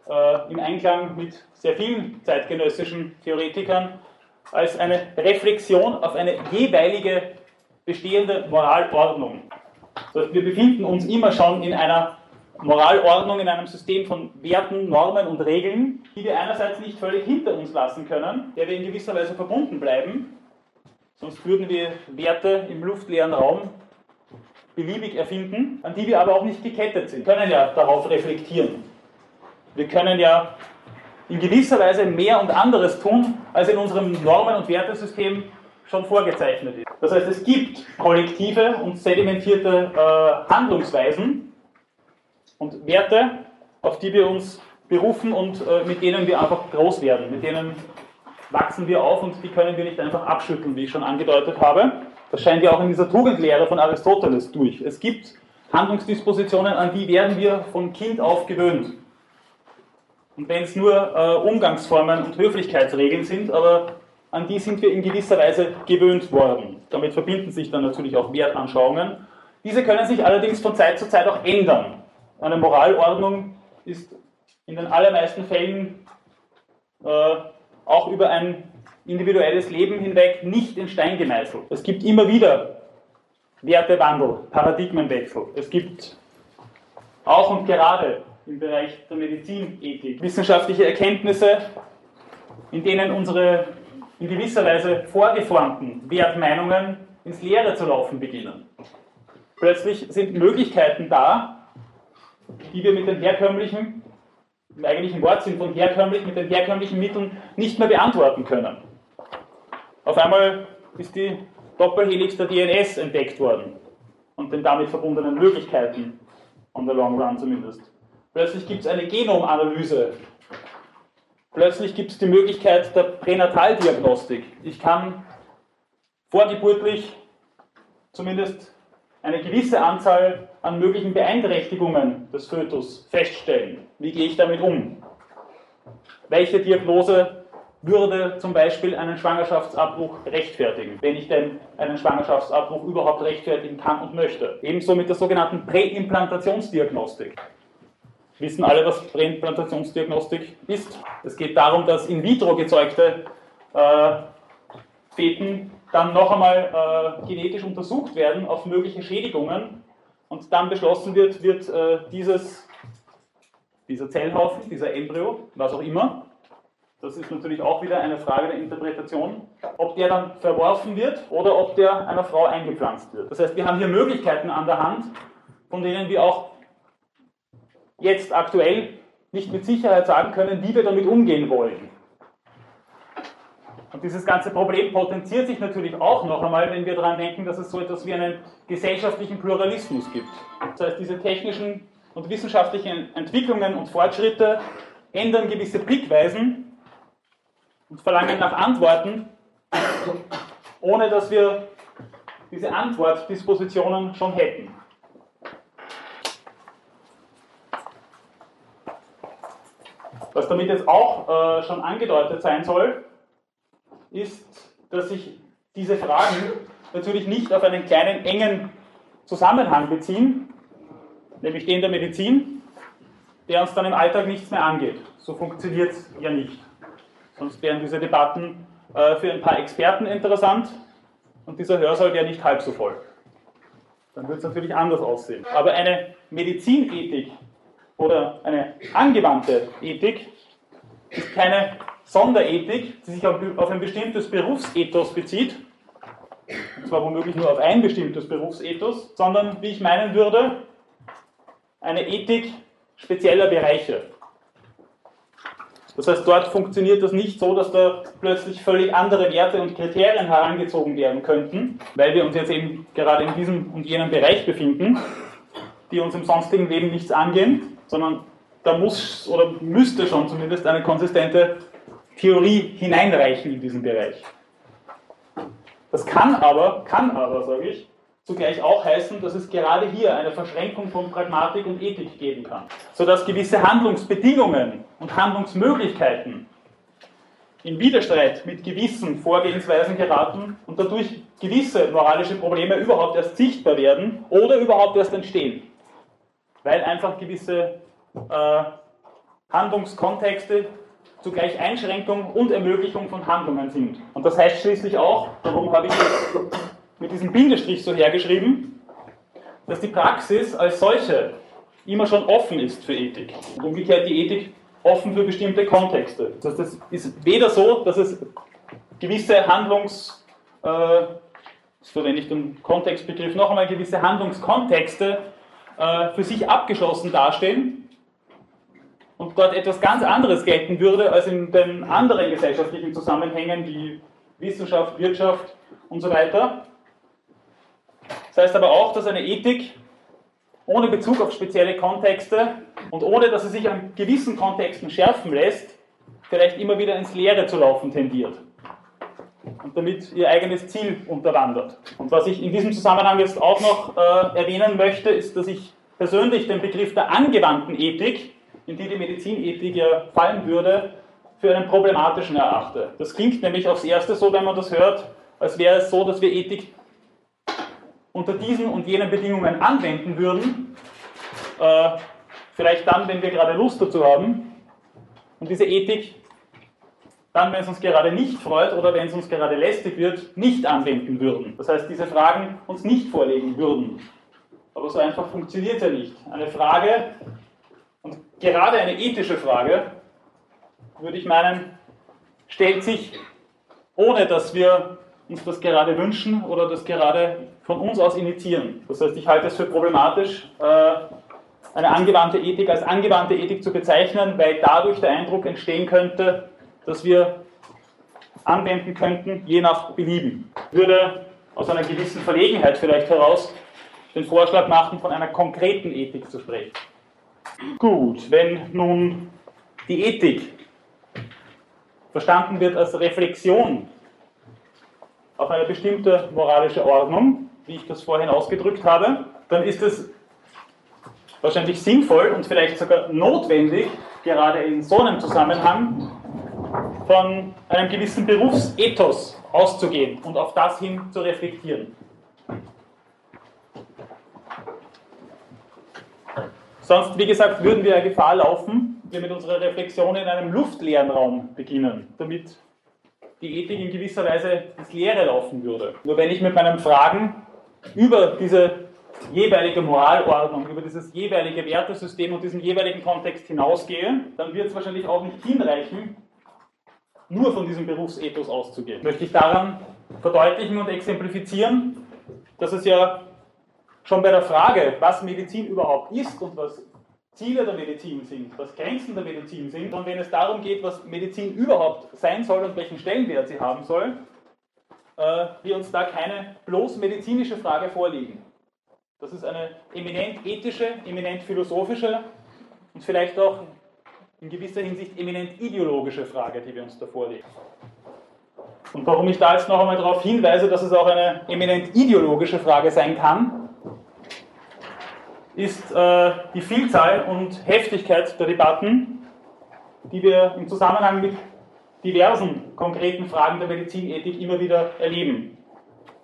äh, im Einklang mit sehr vielen zeitgenössischen Theoretikern als eine Reflexion auf eine jeweilige bestehende Moralordnung. Das heißt, wir befinden uns immer schon in einer Moralordnung, in einem System von Werten, Normen und Regeln, die wir einerseits nicht völlig hinter uns lassen können, der wir in gewisser Weise verbunden bleiben, sonst würden wir Werte im luftleeren Raum beliebig erfinden, an die wir aber auch nicht gekettet sind. Wir können ja darauf reflektieren. Wir können ja in gewisser Weise mehr und anderes tun, als in unserem Normen- und Wertesystem schon vorgezeichnet ist. Das heißt, es gibt kollektive und sedimentierte äh, Handlungsweisen und Werte, auf die wir uns berufen und äh, mit denen wir einfach groß werden, mit denen wachsen wir auf und die können wir nicht einfach abschütteln, wie ich schon angedeutet habe. Das scheint ja auch in dieser Tugendlehre von Aristoteles durch. Es gibt Handlungsdispositionen, an die werden wir von Kind auf gewöhnt. Und wenn es nur äh, Umgangsformen und Höflichkeitsregeln sind, aber an die sind wir in gewisser Weise gewöhnt worden. Damit verbinden sich dann natürlich auch Wertanschauungen, Diese können sich allerdings von Zeit zu Zeit auch ändern. Eine Moralordnung ist in den allermeisten Fällen äh, auch über ein individuelles Leben hinweg nicht in Stein gemeißelt. Es gibt immer wieder Wertewandel, Paradigmenwechsel. Es gibt auch und gerade im Bereich der Medizinethik wissenschaftliche Erkenntnisse, in denen unsere in gewisser Weise vorgeformten Wertmeinungen ins Leere zu laufen beginnen. Plötzlich sind Möglichkeiten da, die wir mit den herkömmlichen, im eigentlichen Wortsinn von herkömmlich, mit den herkömmlichen Mitteln nicht mehr beantworten können. Auf einmal ist die Doppelhelix der DNS entdeckt worden und den damit verbundenen Möglichkeiten, on the long run zumindest. Plötzlich gibt es eine Genomanalyse. Plötzlich gibt es die Möglichkeit der Pränataldiagnostik. Ich kann vorgeburtlich zumindest eine gewisse Anzahl an möglichen Beeinträchtigungen des Fötus feststellen. Wie gehe ich damit um? Welche Diagnose würde zum Beispiel einen Schwangerschaftsabbruch rechtfertigen, wenn ich denn einen Schwangerschaftsabbruch überhaupt rechtfertigen kann und möchte. Ebenso mit der sogenannten Präimplantationsdiagnostik. Wissen alle, was Präimplantationsdiagnostik ist? Es geht darum, dass in vitro gezeugte äh, Feten dann noch einmal äh, genetisch untersucht werden auf mögliche Schädigungen und dann beschlossen wird, wird äh, dieses, dieser Zellhaufen, dieser Embryo, was auch immer, das ist natürlich auch wieder eine Frage der Interpretation, ob der dann verworfen wird oder ob der einer Frau eingepflanzt wird. Das heißt, wir haben hier Möglichkeiten an der Hand, von denen wir auch jetzt aktuell nicht mit Sicherheit sagen können, wie wir damit umgehen wollen. Und dieses ganze Problem potenziert sich natürlich auch noch einmal, wenn wir daran denken, dass es so etwas wie einen gesellschaftlichen Pluralismus gibt. Das heißt, diese technischen und wissenschaftlichen Entwicklungen und Fortschritte ändern gewisse Blickweisen und verlangen nach Antworten, ohne dass wir diese Antwortdispositionen schon hätten. Was damit jetzt auch äh, schon angedeutet sein soll, ist, dass sich diese Fragen natürlich nicht auf einen kleinen, engen Zusammenhang beziehen, nämlich den der Medizin, der uns dann im Alltag nichts mehr angeht. So funktioniert es ja nicht. Sonst wären diese Debatten äh, für ein paar Experten interessant und dieser Hörsaal wäre nicht halb so voll. Dann würde es natürlich anders aussehen. Aber eine Medizinethik oder eine angewandte Ethik ist keine Sonderethik, die sich auf, auf ein bestimmtes Berufsethos bezieht, und zwar womöglich nur auf ein bestimmtes Berufsethos, sondern, wie ich meinen würde, eine Ethik spezieller Bereiche. Das heißt, dort funktioniert das nicht so, dass da plötzlich völlig andere Werte und Kriterien herangezogen werden könnten, weil wir uns jetzt eben gerade in diesem und jenem Bereich befinden, die uns im sonstigen Leben nichts angehen, sondern da muss oder müsste schon zumindest eine konsistente Theorie hineinreichen in diesen Bereich. Das kann aber, kann aber, sage ich, zugleich auch heißen, dass es gerade hier eine Verschränkung von Pragmatik und Ethik geben kann, sodass gewisse Handlungsbedingungen und Handlungsmöglichkeiten in Widerstreit mit gewissen Vorgehensweisen geraten und dadurch gewisse moralische Probleme überhaupt erst sichtbar werden oder überhaupt erst entstehen, weil einfach gewisse äh, Handlungskontexte zugleich Einschränkung und Ermöglichung von Handlungen sind. Und das heißt schließlich auch, darum habe ich mit diesem Bindestrich so hergeschrieben, dass die Praxis als solche immer schon offen ist für Ethik. Und umgekehrt die Ethik offen für bestimmte Kontexte. Das, heißt, das ist weder so, dass es gewisse Handlungs, äh, so nenne ich den Kontextbegriff noch einmal, gewisse Handlungskontexte äh, für sich abgeschlossen dastehen und dort etwas ganz anderes gelten würde als in den anderen gesellschaftlichen Zusammenhängen wie Wissenschaft, Wirtschaft und so weiter, das heißt aber auch, dass eine Ethik ohne Bezug auf spezielle Kontexte und ohne dass sie sich an gewissen Kontexten schärfen lässt, vielleicht immer wieder ins Leere zu laufen tendiert und damit ihr eigenes Ziel unterwandert. Und was ich in diesem Zusammenhang jetzt auch noch äh, erwähnen möchte, ist, dass ich persönlich den Begriff der angewandten Ethik, in die die Medizinethik ja fallen würde, für einen problematischen erachte. Das klingt nämlich aufs Erste so, wenn man das hört, als wäre es so, dass wir Ethik unter diesen und jenen Bedingungen anwenden würden, äh, vielleicht dann, wenn wir gerade Lust dazu haben, und diese Ethik dann, wenn es uns gerade nicht freut oder wenn es uns gerade lästig wird, nicht anwenden würden. Das heißt, diese Fragen uns nicht vorlegen würden. Aber so einfach funktioniert ja nicht. Eine Frage, und gerade eine ethische Frage, würde ich meinen, stellt sich, ohne dass wir uns das gerade wünschen oder das gerade von uns aus initiieren. Das heißt, ich halte es für problematisch, äh, eine angewandte Ethik als angewandte Ethik zu bezeichnen, weil dadurch der Eindruck entstehen könnte, dass wir anwenden könnten, je nach Belieben. Ich würde aus einer gewissen Verlegenheit vielleicht heraus den Vorschlag machen, von einer konkreten Ethik zu sprechen. Gut, wenn nun die Ethik verstanden wird als Reflexion auf eine bestimmte moralische Ordnung, wie ich das vorhin ausgedrückt habe, dann ist es wahrscheinlich sinnvoll und vielleicht sogar notwendig, gerade in so einem Zusammenhang von einem gewissen Berufsethos auszugehen und auf das hin zu reflektieren. Sonst, wie gesagt, würden wir Gefahr laufen, wir mit unserer Reflexion in einem luftleeren Raum beginnen, damit die Ethik in gewisser Weise ins Leere laufen würde. Nur wenn ich mit meinen Fragen über diese jeweilige Moralordnung, über dieses jeweilige Wertesystem und diesen jeweiligen Kontext hinausgehe, dann wird es wahrscheinlich auch nicht hinreichen, nur von diesem Berufsethos auszugehen. Möchte ich daran verdeutlichen und exemplifizieren, dass es ja schon bei der Frage, was Medizin überhaupt ist und was Ziele der Medizin sind, was Grenzen der Medizin sind, und wenn es darum geht, was Medizin überhaupt sein soll und welchen Stellenwert sie haben soll, äh, wir uns da keine bloß medizinische Frage vorlegen. Das ist eine eminent ethische, eminent philosophische und vielleicht auch in gewisser Hinsicht eminent ideologische Frage, die wir uns da vorlegen. Und warum ich da jetzt noch einmal darauf hinweise, dass es auch eine eminent ideologische Frage sein kann, ist äh, die Vielzahl und Heftigkeit der Debatten, die wir im Zusammenhang mit diversen konkreten Fragen der Medizinethik immer wieder erleben.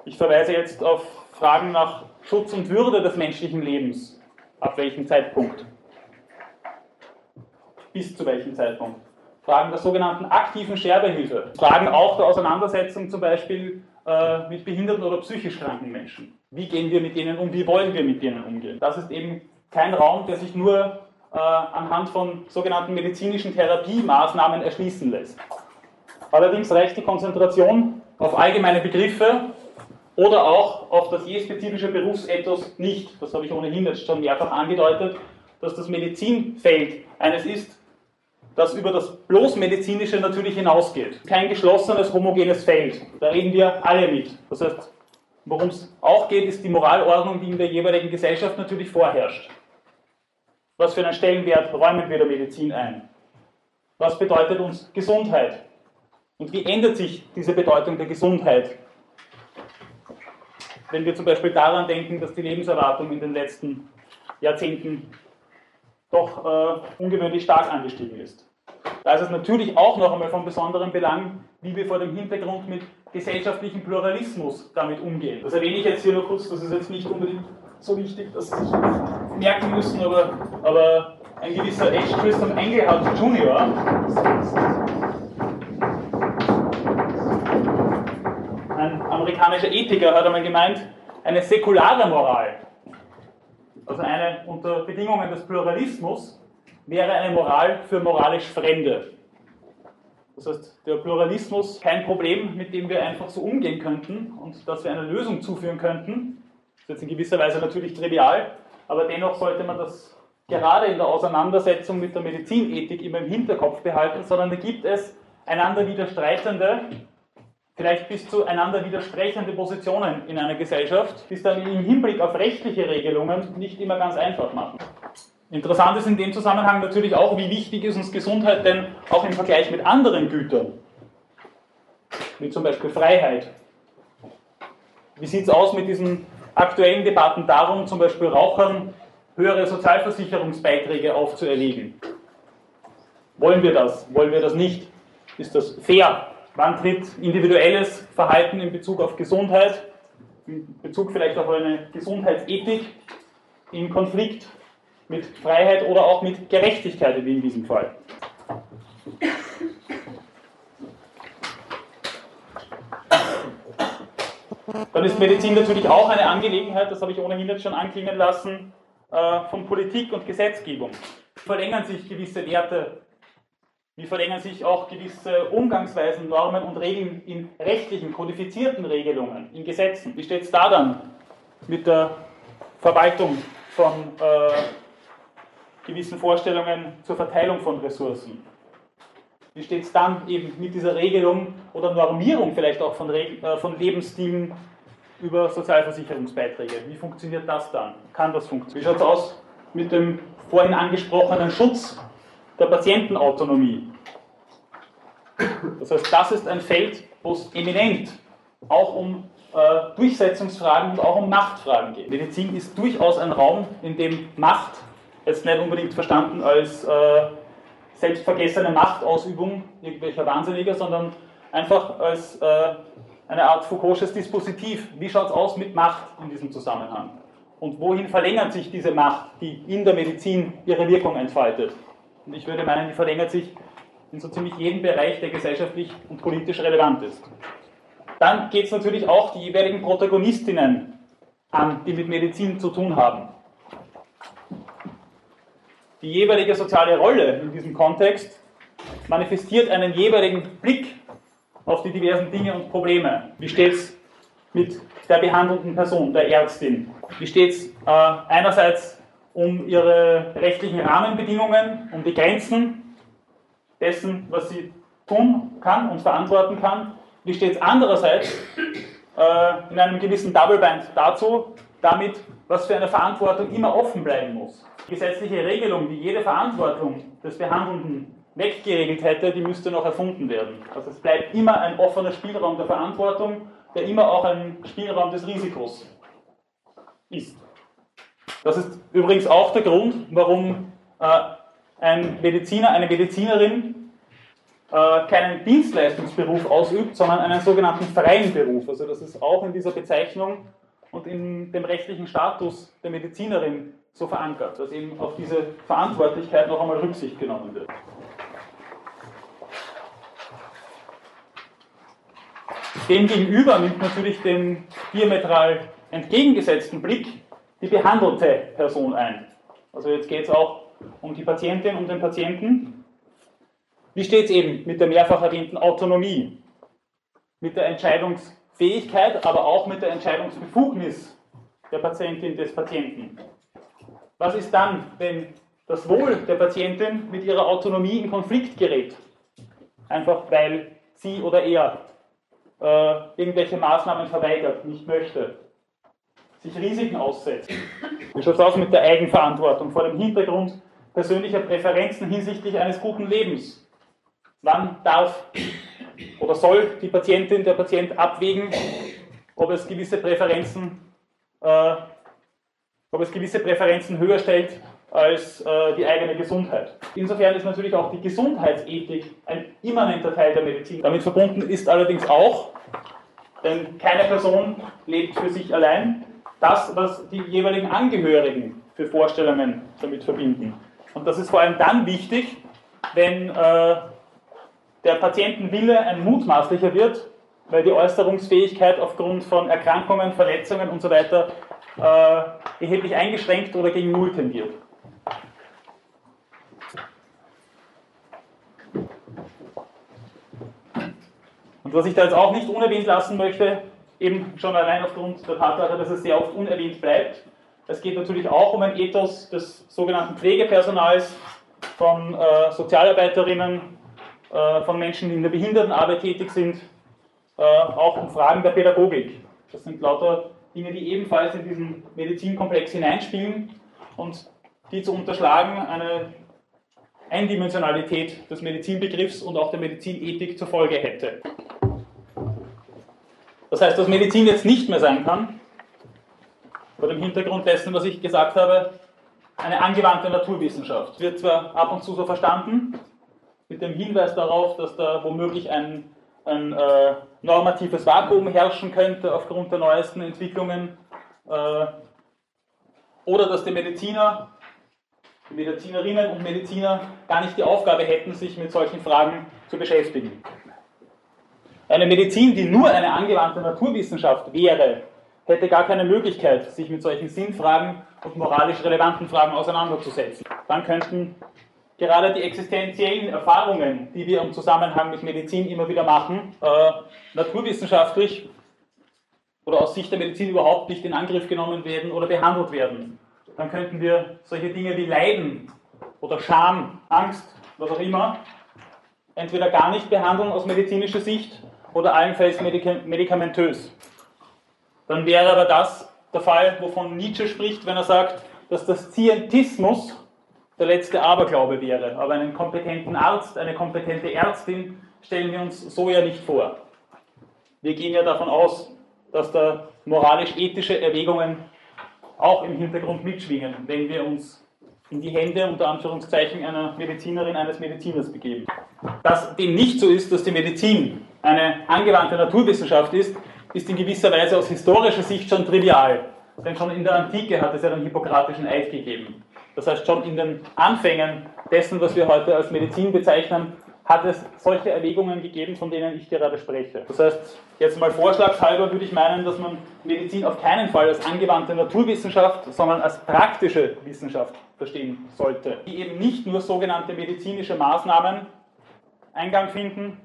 Ich verweise jetzt auf Fragen nach Schutz und Würde des menschlichen Lebens. Ab welchem Zeitpunkt? bis zu welchem Zeitpunkt. Fragen der sogenannten aktiven Sterbehilfe. Fragen auch der Auseinandersetzung zum Beispiel äh, mit behinderten oder psychisch kranken Menschen. Wie gehen wir mit denen um? Wie wollen wir mit denen umgehen? Das ist eben kein Raum, der sich nur äh, anhand von sogenannten medizinischen Therapiemaßnahmen erschließen lässt. Allerdings reicht die Konzentration auf allgemeine Begriffe oder auch auf das je spezifische Berufsethos nicht. Das habe ich ohnehin jetzt schon mehrfach angedeutet, dass das Medizinfeld eines ist, das über das bloß medizinische natürlich hinausgeht. Kein geschlossenes, homogenes Feld. Da reden wir alle mit. Das heißt, worum es auch geht, ist die Moralordnung, die in der jeweiligen Gesellschaft natürlich vorherrscht. Was für einen Stellenwert räumen wir der Medizin ein? Was bedeutet uns Gesundheit? Und wie ändert sich diese Bedeutung der Gesundheit? Wenn wir zum Beispiel daran denken, dass die Lebenserwartung in den letzten Jahrzehnten doch äh, ungewöhnlich stark angestiegen ist. Da ist es natürlich auch noch einmal von besonderem Belang, wie wir vor dem Hintergrund mit gesellschaftlichem Pluralismus damit umgehen. Das erwähne ich jetzt hier nur kurz, das ist jetzt nicht unbedingt so wichtig, dass Sie sich merken müssen, aber, aber ein gewisser H. Christoph Engelhardt Jr., ein amerikanischer Ethiker, hat einmal gemeint, eine säkulare Moral also eine unter Bedingungen des Pluralismus, wäre eine Moral für moralisch Fremde. Das heißt, der Pluralismus kein Problem, mit dem wir einfach so umgehen könnten und dass wir eine Lösung zuführen könnten. Das ist jetzt in gewisser Weise natürlich trivial, aber dennoch sollte man das gerade in der Auseinandersetzung mit der Medizinethik immer im Hinterkopf behalten, sondern da gibt es einander widerstreitende vielleicht bis zu einander widersprechende Positionen in einer Gesellschaft, die es dann im Hinblick auf rechtliche Regelungen nicht immer ganz einfach machen. Interessant ist in dem Zusammenhang natürlich auch, wie wichtig ist uns Gesundheit denn auch im Vergleich mit anderen Gütern, wie zum Beispiel Freiheit. Wie sieht es aus mit diesen aktuellen Debatten darum, zum Beispiel Rauchern höhere Sozialversicherungsbeiträge aufzuerlegen? Wollen wir das? Wollen wir das nicht? Ist das fair? Wann tritt individuelles Verhalten in Bezug auf Gesundheit in Bezug vielleicht auf eine Gesundheitsethik in Konflikt mit Freiheit oder auch mit Gerechtigkeit wie in diesem Fall. Dann ist Medizin natürlich auch eine Angelegenheit, das habe ich ohnehin jetzt schon anklingen lassen, äh, von Politik und Gesetzgebung. Verlängern sich gewisse Werte, wie verlängern sich auch gewisse Umgangsweisen, Normen und Regeln in rechtlichen, kodifizierten Regelungen, in Gesetzen. Wie steht es da dann mit der Verwaltung von äh, gewissen Vorstellungen zur Verteilung von Ressourcen? Wie steht es dann eben mit dieser Regelung oder Normierung vielleicht auch von, äh, von Lebensstilen über Sozialversicherungsbeiträge? Wie funktioniert das dann? Kann das funktionieren? Wie schaut es aus mit dem vorhin angesprochenen Schutz der Patientenautonomie? Das heißt, das ist ein Feld, wo es eminent auch um äh, Durchsetzungsfragen und auch um Machtfragen geht. Medizin ist durchaus ein Raum, in dem Macht, jetzt nicht unbedingt verstanden als äh, selbstvergessene Machtausübung irgendwelcher Wahnsinniger, sondern einfach als äh, eine Art Foucault'sches Dispositiv. Wie schaut es aus mit Macht in diesem Zusammenhang? Und wohin verlängert sich diese Macht, die in der Medizin ihre Wirkung entfaltet? Und ich würde meinen, die verlängert sich in so ziemlich jedem Bereich, der gesellschaftlich und politisch relevant ist. Dann geht es natürlich auch die jeweiligen Protagonistinnen an, die mit Medizin zu tun haben die jeweilige soziale Rolle in diesem Kontext manifestiert einen jeweiligen Blick auf die diversen Dinge und Probleme. Wie steht es mit der behandelnden Person, der Ärztin? Wie steht es äh, einerseits um ihre rechtlichen Rahmenbedingungen, um die Grenzen dessen, was sie tun kann und verantworten kann? Wie steht es andererseits äh, in einem gewissen Double Bind dazu, damit, was für eine Verantwortung immer offen bleiben muss? Gesetzliche Regelung, die jede Verantwortung des Behandelnden weggeregelt hätte, die müsste noch erfunden werden. Also es bleibt immer ein offener Spielraum der Verantwortung, der immer auch ein Spielraum des Risikos ist. Das ist übrigens auch der Grund, warum äh, ein Mediziner, eine Medizinerin äh, keinen Dienstleistungsberuf ausübt, sondern einen sogenannten freien Beruf. Also das ist auch in dieser Bezeichnung und in dem rechtlichen Status der Medizinerin so verankert, dass eben auf diese Verantwortlichkeit noch einmal Rücksicht genommen wird. Demgegenüber nimmt natürlich den diametral entgegengesetzten Blick die behandelte Person ein. Also jetzt geht es auch um die Patientin und den Patienten. Wie steht es eben mit der mehrfach erwähnten Autonomie, mit der Entscheidungsfähigkeit, aber auch mit der Entscheidungsbefugnis der Patientin des Patienten? Was ist dann, wenn das Wohl der Patientin mit ihrer Autonomie in Konflikt gerät? Einfach weil sie oder er äh, irgendwelche Maßnahmen verweigert, nicht möchte, sich Risiken aussetzt. Wie schaut es aus mit der Eigenverantwortung vor dem Hintergrund persönlicher Präferenzen hinsichtlich eines guten Lebens? Wann darf oder soll die Patientin, der Patient abwägen, ob es gewisse Präferenzen äh, ob es gewisse Präferenzen höher stellt als äh, die eigene Gesundheit. Insofern ist natürlich auch die Gesundheitsethik ein immanenter Teil der Medizin. Damit verbunden ist allerdings auch, denn keine Person lebt für sich allein, das, was die jeweiligen Angehörigen für Vorstellungen damit verbinden. Und das ist vor allem dann wichtig, wenn äh, der Patientenwille ein mutmaßlicher wird, weil die Äußerungsfähigkeit aufgrund von Erkrankungen, Verletzungen usw. So äh, erheblich eingeschränkt oder gegen Null tendiert. Und was ich da jetzt auch nicht unerwähnt lassen möchte, eben schon allein aufgrund der Tatsache, dass es sehr oft unerwähnt bleibt, es geht natürlich auch um ein Ethos des sogenannten Pflegepersonals, von äh, Sozialarbeiterinnen, äh, von Menschen, die in der Behindertenarbeit tätig sind, äh, auch um Fragen der Pädagogik. Das sind lauter Dinge, die ebenfalls in diesen Medizinkomplex hineinspielen und die zu unterschlagen eine Eindimensionalität des Medizinbegriffs und auch der Medizinethik zur Folge hätte. Das heißt, dass Medizin jetzt nicht mehr sein kann, vor dem Hintergrund dessen, was ich gesagt habe, eine angewandte Naturwissenschaft. Wird zwar ab und zu so verstanden, mit dem Hinweis darauf, dass da womöglich ein ein äh, normatives Vakuum herrschen könnte aufgrund der neuesten Entwicklungen äh, oder dass die Mediziner, die Medizinerinnen und Mediziner gar nicht die Aufgabe hätten, sich mit solchen Fragen zu beschäftigen. Eine Medizin, die nur eine angewandte Naturwissenschaft wäre, hätte gar keine Möglichkeit, sich mit solchen Sinnfragen und moralisch relevanten Fragen auseinanderzusetzen. Dann könnten gerade die existenziellen Erfahrungen, die wir im Zusammenhang mit Medizin immer wieder machen, äh, naturwissenschaftlich oder aus Sicht der Medizin überhaupt nicht in Angriff genommen werden oder behandelt werden. Dann könnten wir solche Dinge wie Leiden oder Scham, Angst, was auch immer, entweder gar nicht behandeln aus medizinischer Sicht oder allenfalls medikamentös. Dann wäre aber das der Fall, wovon Nietzsche spricht, wenn er sagt, dass das Zientismus der letzte Aberglaube wäre. Aber einen kompetenten Arzt, eine kompetente Ärztin stellen wir uns so ja nicht vor. Wir gehen ja davon aus, dass da moralisch-ethische Erwägungen auch im Hintergrund mitschwingen, wenn wir uns in die Hände unter Anführungszeichen einer Medizinerin, eines Mediziners begeben. Dass dem nicht so ist, dass die Medizin eine angewandte Naturwissenschaft ist, ist in gewisser Weise aus historischer Sicht schon trivial. Denn schon in der Antike hat es ja den hippokratischen Eid gegeben. Das heißt, schon in den Anfängen dessen, was wir heute als Medizin bezeichnen, hat es solche Erwägungen gegeben, von denen ich gerade spreche. Das heißt, jetzt mal vorschlagshalber würde ich meinen, dass man Medizin auf keinen Fall als angewandte Naturwissenschaft, sondern als praktische Wissenschaft verstehen sollte, die eben nicht nur sogenannte medizinische Maßnahmen Eingang finden,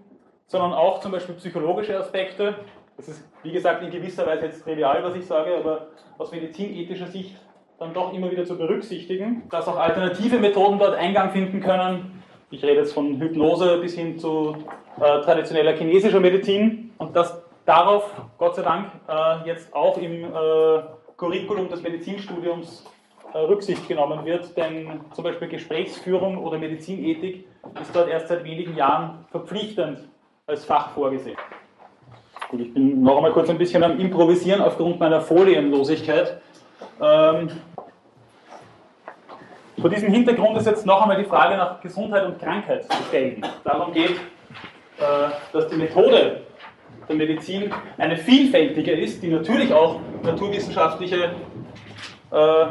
sondern auch zum Beispiel psychologische Aspekte. Das ist, wie gesagt, in gewisser Weise jetzt trivial, was ich sage, aber aus medizinethischer Sicht dann doch immer wieder zu berücksichtigen, dass auch alternative Methoden dort Eingang finden können. Ich rede jetzt von Hypnose bis hin zu äh, traditioneller chinesischer Medizin und dass darauf, Gott sei Dank, äh, jetzt auch im äh, Curriculum des Medizinstudiums äh, Rücksicht genommen wird, denn zum Beispiel Gesprächsführung oder Medizinethik ist dort erst seit wenigen Jahren verpflichtend als Fach vorgesehen. Gut, ich bin noch einmal kurz ein bisschen am Improvisieren aufgrund meiner Folienlosigkeit. Ähm, vor diesem Hintergrund ist jetzt noch einmal die Frage nach Gesundheit und Krankheit zu stellen. Darum geht, äh, dass die Methode der Medizin eine vielfältige ist, die natürlich auch naturwissenschaftliche äh,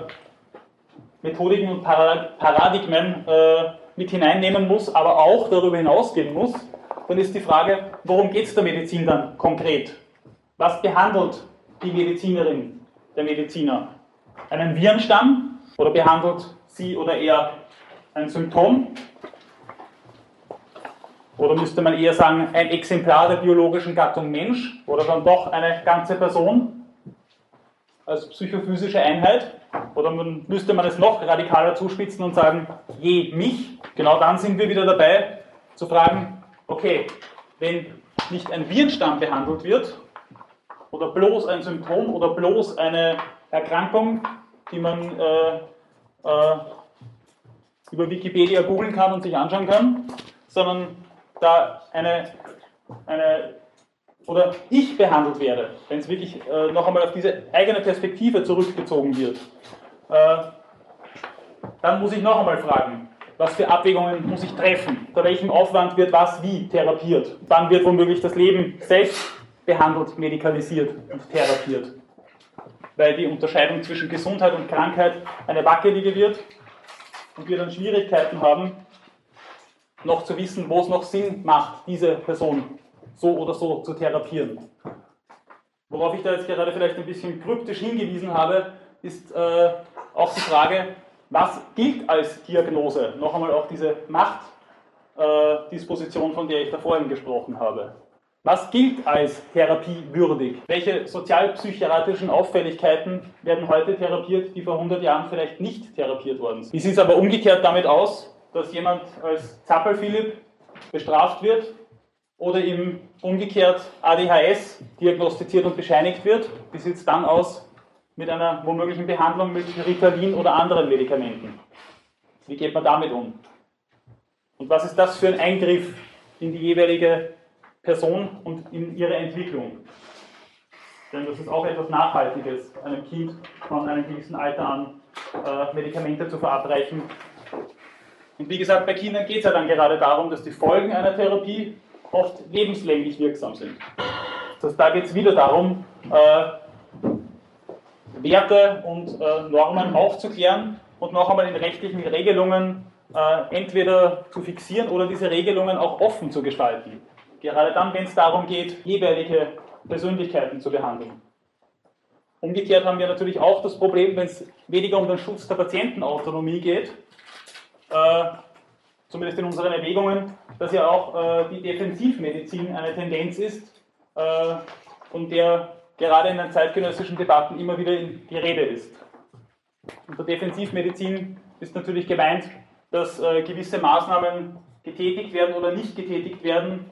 Methodiken und Paradigmen äh, mit hineinnehmen muss, aber auch darüber hinausgehen muss. Dann ist die Frage, worum geht es der Medizin dann konkret? Was behandelt die Medizinerin, der Mediziner? einen Virenstamm oder behandelt sie oder er ein Symptom? Oder müsste man eher sagen, ein Exemplar der biologischen Gattung Mensch oder dann doch eine ganze Person als psychophysische Einheit? Oder man, müsste man es noch radikaler zuspitzen und sagen, je mich? Genau dann sind wir wieder dabei zu fragen, okay, wenn nicht ein Virenstamm behandelt wird oder bloß ein Symptom oder bloß eine Erkrankung, die man äh, äh, über Wikipedia googeln kann und sich anschauen kann, sondern da eine, eine oder ich behandelt werde, wenn es wirklich äh, noch einmal auf diese eigene Perspektive zurückgezogen wird, äh, dann muss ich noch einmal fragen, was für Abwägungen muss ich treffen, bei welchem Aufwand wird was wie therapiert. Dann wird womöglich das Leben selbst behandelt, medikalisiert und therapiert weil die Unterscheidung zwischen Gesundheit und Krankheit eine wackelige wird und wir dann Schwierigkeiten haben, noch zu wissen, wo es noch Sinn macht, diese Person so oder so zu therapieren. Worauf ich da jetzt gerade vielleicht ein bisschen kryptisch hingewiesen habe, ist äh, auch die Frage, was gilt als Diagnose? Noch einmal auch diese Machtdisposition, äh, von der ich da vorhin gesprochen habe. Was gilt als therapiewürdig? Welche sozialpsychiatrischen Auffälligkeiten werden heute therapiert, die vor 100 Jahren vielleicht nicht therapiert worden sind? Wie sieht es aber umgekehrt damit aus, dass jemand als Zappel-Philipp bestraft wird oder ihm umgekehrt ADHS diagnostiziert und bescheinigt wird? Wie sieht es dann aus mit einer womöglichen Behandlung mit Ritalin oder anderen Medikamenten? Wie geht man damit um? Und was ist das für ein Eingriff in die jeweilige Person und in ihrer Entwicklung. Denn das ist auch etwas Nachhaltiges, einem Kind von einem gewissen Alter an äh, Medikamente zu verabreichen. Und wie gesagt, bei Kindern geht es ja dann gerade darum, dass die Folgen einer Therapie oft lebenslänglich wirksam sind. Das da geht es wieder darum, äh, Werte und äh, Normen aufzuklären und noch einmal in rechtlichen Regelungen äh, entweder zu fixieren oder diese Regelungen auch offen zu gestalten. Gerade dann, wenn es darum geht, jeweilige Persönlichkeiten zu behandeln. Umgekehrt haben wir natürlich auch das Problem, wenn es weniger um den Schutz der Patientenautonomie geht, äh, zumindest in unseren Erwägungen, dass ja auch äh, die Defensivmedizin eine Tendenz ist, äh, von der gerade in den zeitgenössischen Debatten immer wieder die Rede ist. Unter Defensivmedizin ist natürlich gemeint, dass äh, gewisse Maßnahmen getätigt werden oder nicht getätigt werden,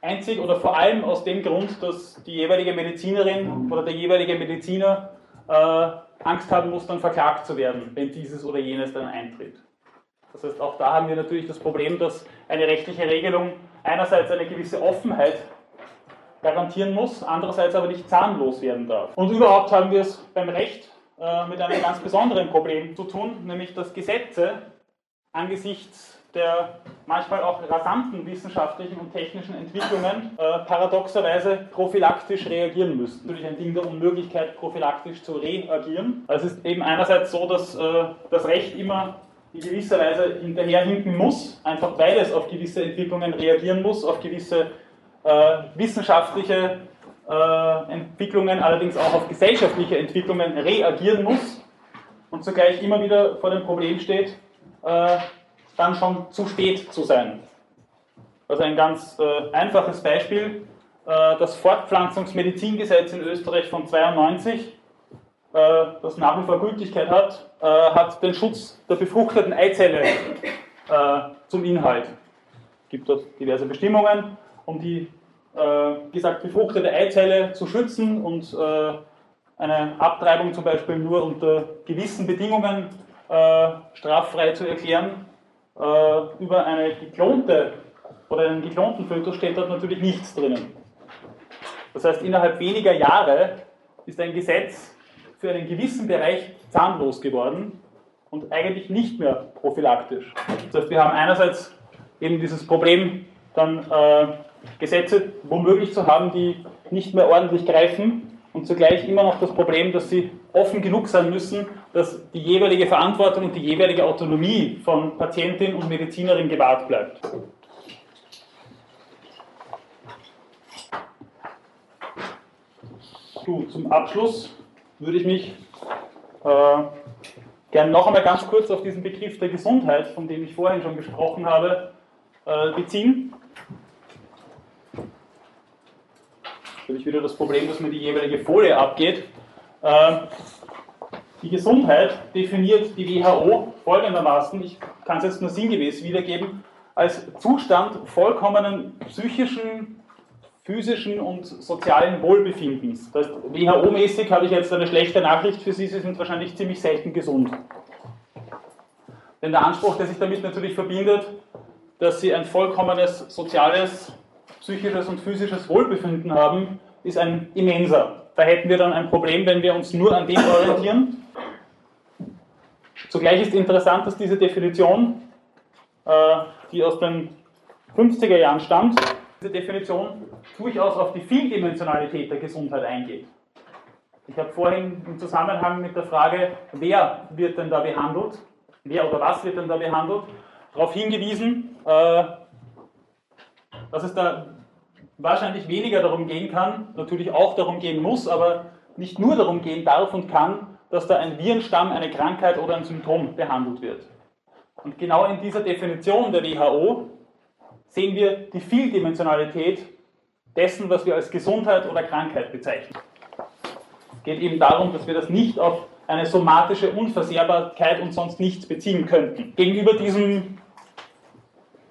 einzig oder vor allem aus dem Grund, dass die jeweilige Medizinerin oder der jeweilige Mediziner äh, Angst haben muss, dann verklagt zu werden, wenn dieses oder jenes dann eintritt. Das heißt, auch da haben wir natürlich das Problem, dass eine rechtliche Regelung einerseits eine gewisse Offenheit garantieren muss, andererseits aber nicht zahnlos werden darf. Und überhaupt haben wir es beim Recht äh, mit einem ganz besonderen Problem zu tun, nämlich dass Gesetze angesichts der manchmal auch rasanten wissenschaftlichen und technischen Entwicklungen äh, paradoxerweise prophylaktisch reagieren müssen. Natürlich ein Ding der Unmöglichkeit, prophylaktisch zu reagieren. Also es ist eben einerseits so, dass äh, das Recht immer in gewisser Weise hinterherhinken muss, einfach weil es auf gewisse Entwicklungen reagieren muss, auf gewisse äh, wissenschaftliche äh, Entwicklungen, allerdings auch auf gesellschaftliche Entwicklungen reagieren muss und zugleich immer wieder vor dem Problem steht, äh, dann schon zu spät zu sein. Also ein ganz äh, einfaches Beispiel, äh, das Fortpflanzungsmedizingesetz in Österreich von 92, äh, das nach wie vor Gültigkeit hat, äh, hat den Schutz der befruchteten Eizelle äh, zum Inhalt. Es gibt dort diverse Bestimmungen, um die, äh, wie gesagt, befruchtete Eizelle zu schützen und eine Abtreibung zum Beispiel nur unter gewissen Bedingungen straffrei zu erklären äh, über eine geklonte oder einen geklonten Fötus steht dort natürlich nichts drinnen. Das heißt, innerhalb weniger Jahre ist ein Gesetz für einen gewissen Bereich zahnlos geworden und eigentlich nicht mehr prophylaktisch. Das heißt, wir haben einerseits eben dieses Problem, dann äh, Gesetze womöglich zu haben, die nicht mehr ordentlich greifen und zugleich immer noch das Problem, dass sie offen genug sein müssen, dass die jeweilige Verantwortung und die jeweilige Autonomie von Patientin und Medizinerin gewahrt bleibt. Zum Abschluss würde ich mich äh, gerne noch einmal ganz kurz auf diesen Begriff der Gesundheit, von dem ich vorhin schon gesprochen habe, äh, beziehen. Natürlich wieder das Problem, dass mir die jeweilige Folie abgeht. Äh, die Gesundheit definiert die WHO folgendermaßen, ich kann es jetzt nur sinngemäß wiedergeben, als Zustand vollkommenen psychischen, physischen und sozialen Wohlbefindens. Das heißt, WHO-mäßig habe ich jetzt eine schlechte Nachricht für Sie, Sie sind wahrscheinlich ziemlich selten gesund. Denn der Anspruch, der sich damit natürlich verbindet, dass Sie ein vollkommenes soziales, psychisches und physisches Wohlbefinden haben, ist ein immenser. Da hätten wir dann ein Problem, wenn wir uns nur an dem orientieren. Zugleich ist interessant, dass diese Definition, äh, die aus den 50er Jahren stammt, diese Definition durchaus auf die Vieldimensionalität der Gesundheit eingeht. Ich habe vorhin im Zusammenhang mit der Frage, wer wird denn da behandelt, wer oder was wird denn da behandelt, darauf hingewiesen, äh, dass es da wahrscheinlich weniger darum gehen kann, natürlich auch darum gehen muss, aber nicht nur darum gehen darf und kann, dass da ein Virenstamm, eine Krankheit oder ein Symptom behandelt wird. Und genau in dieser Definition der WHO sehen wir die Vieldimensionalität dessen, was wir als Gesundheit oder Krankheit bezeichnen. Es geht eben darum, dass wir das nicht auf eine somatische Unversehrbarkeit und sonst nichts beziehen könnten. Gegenüber diesem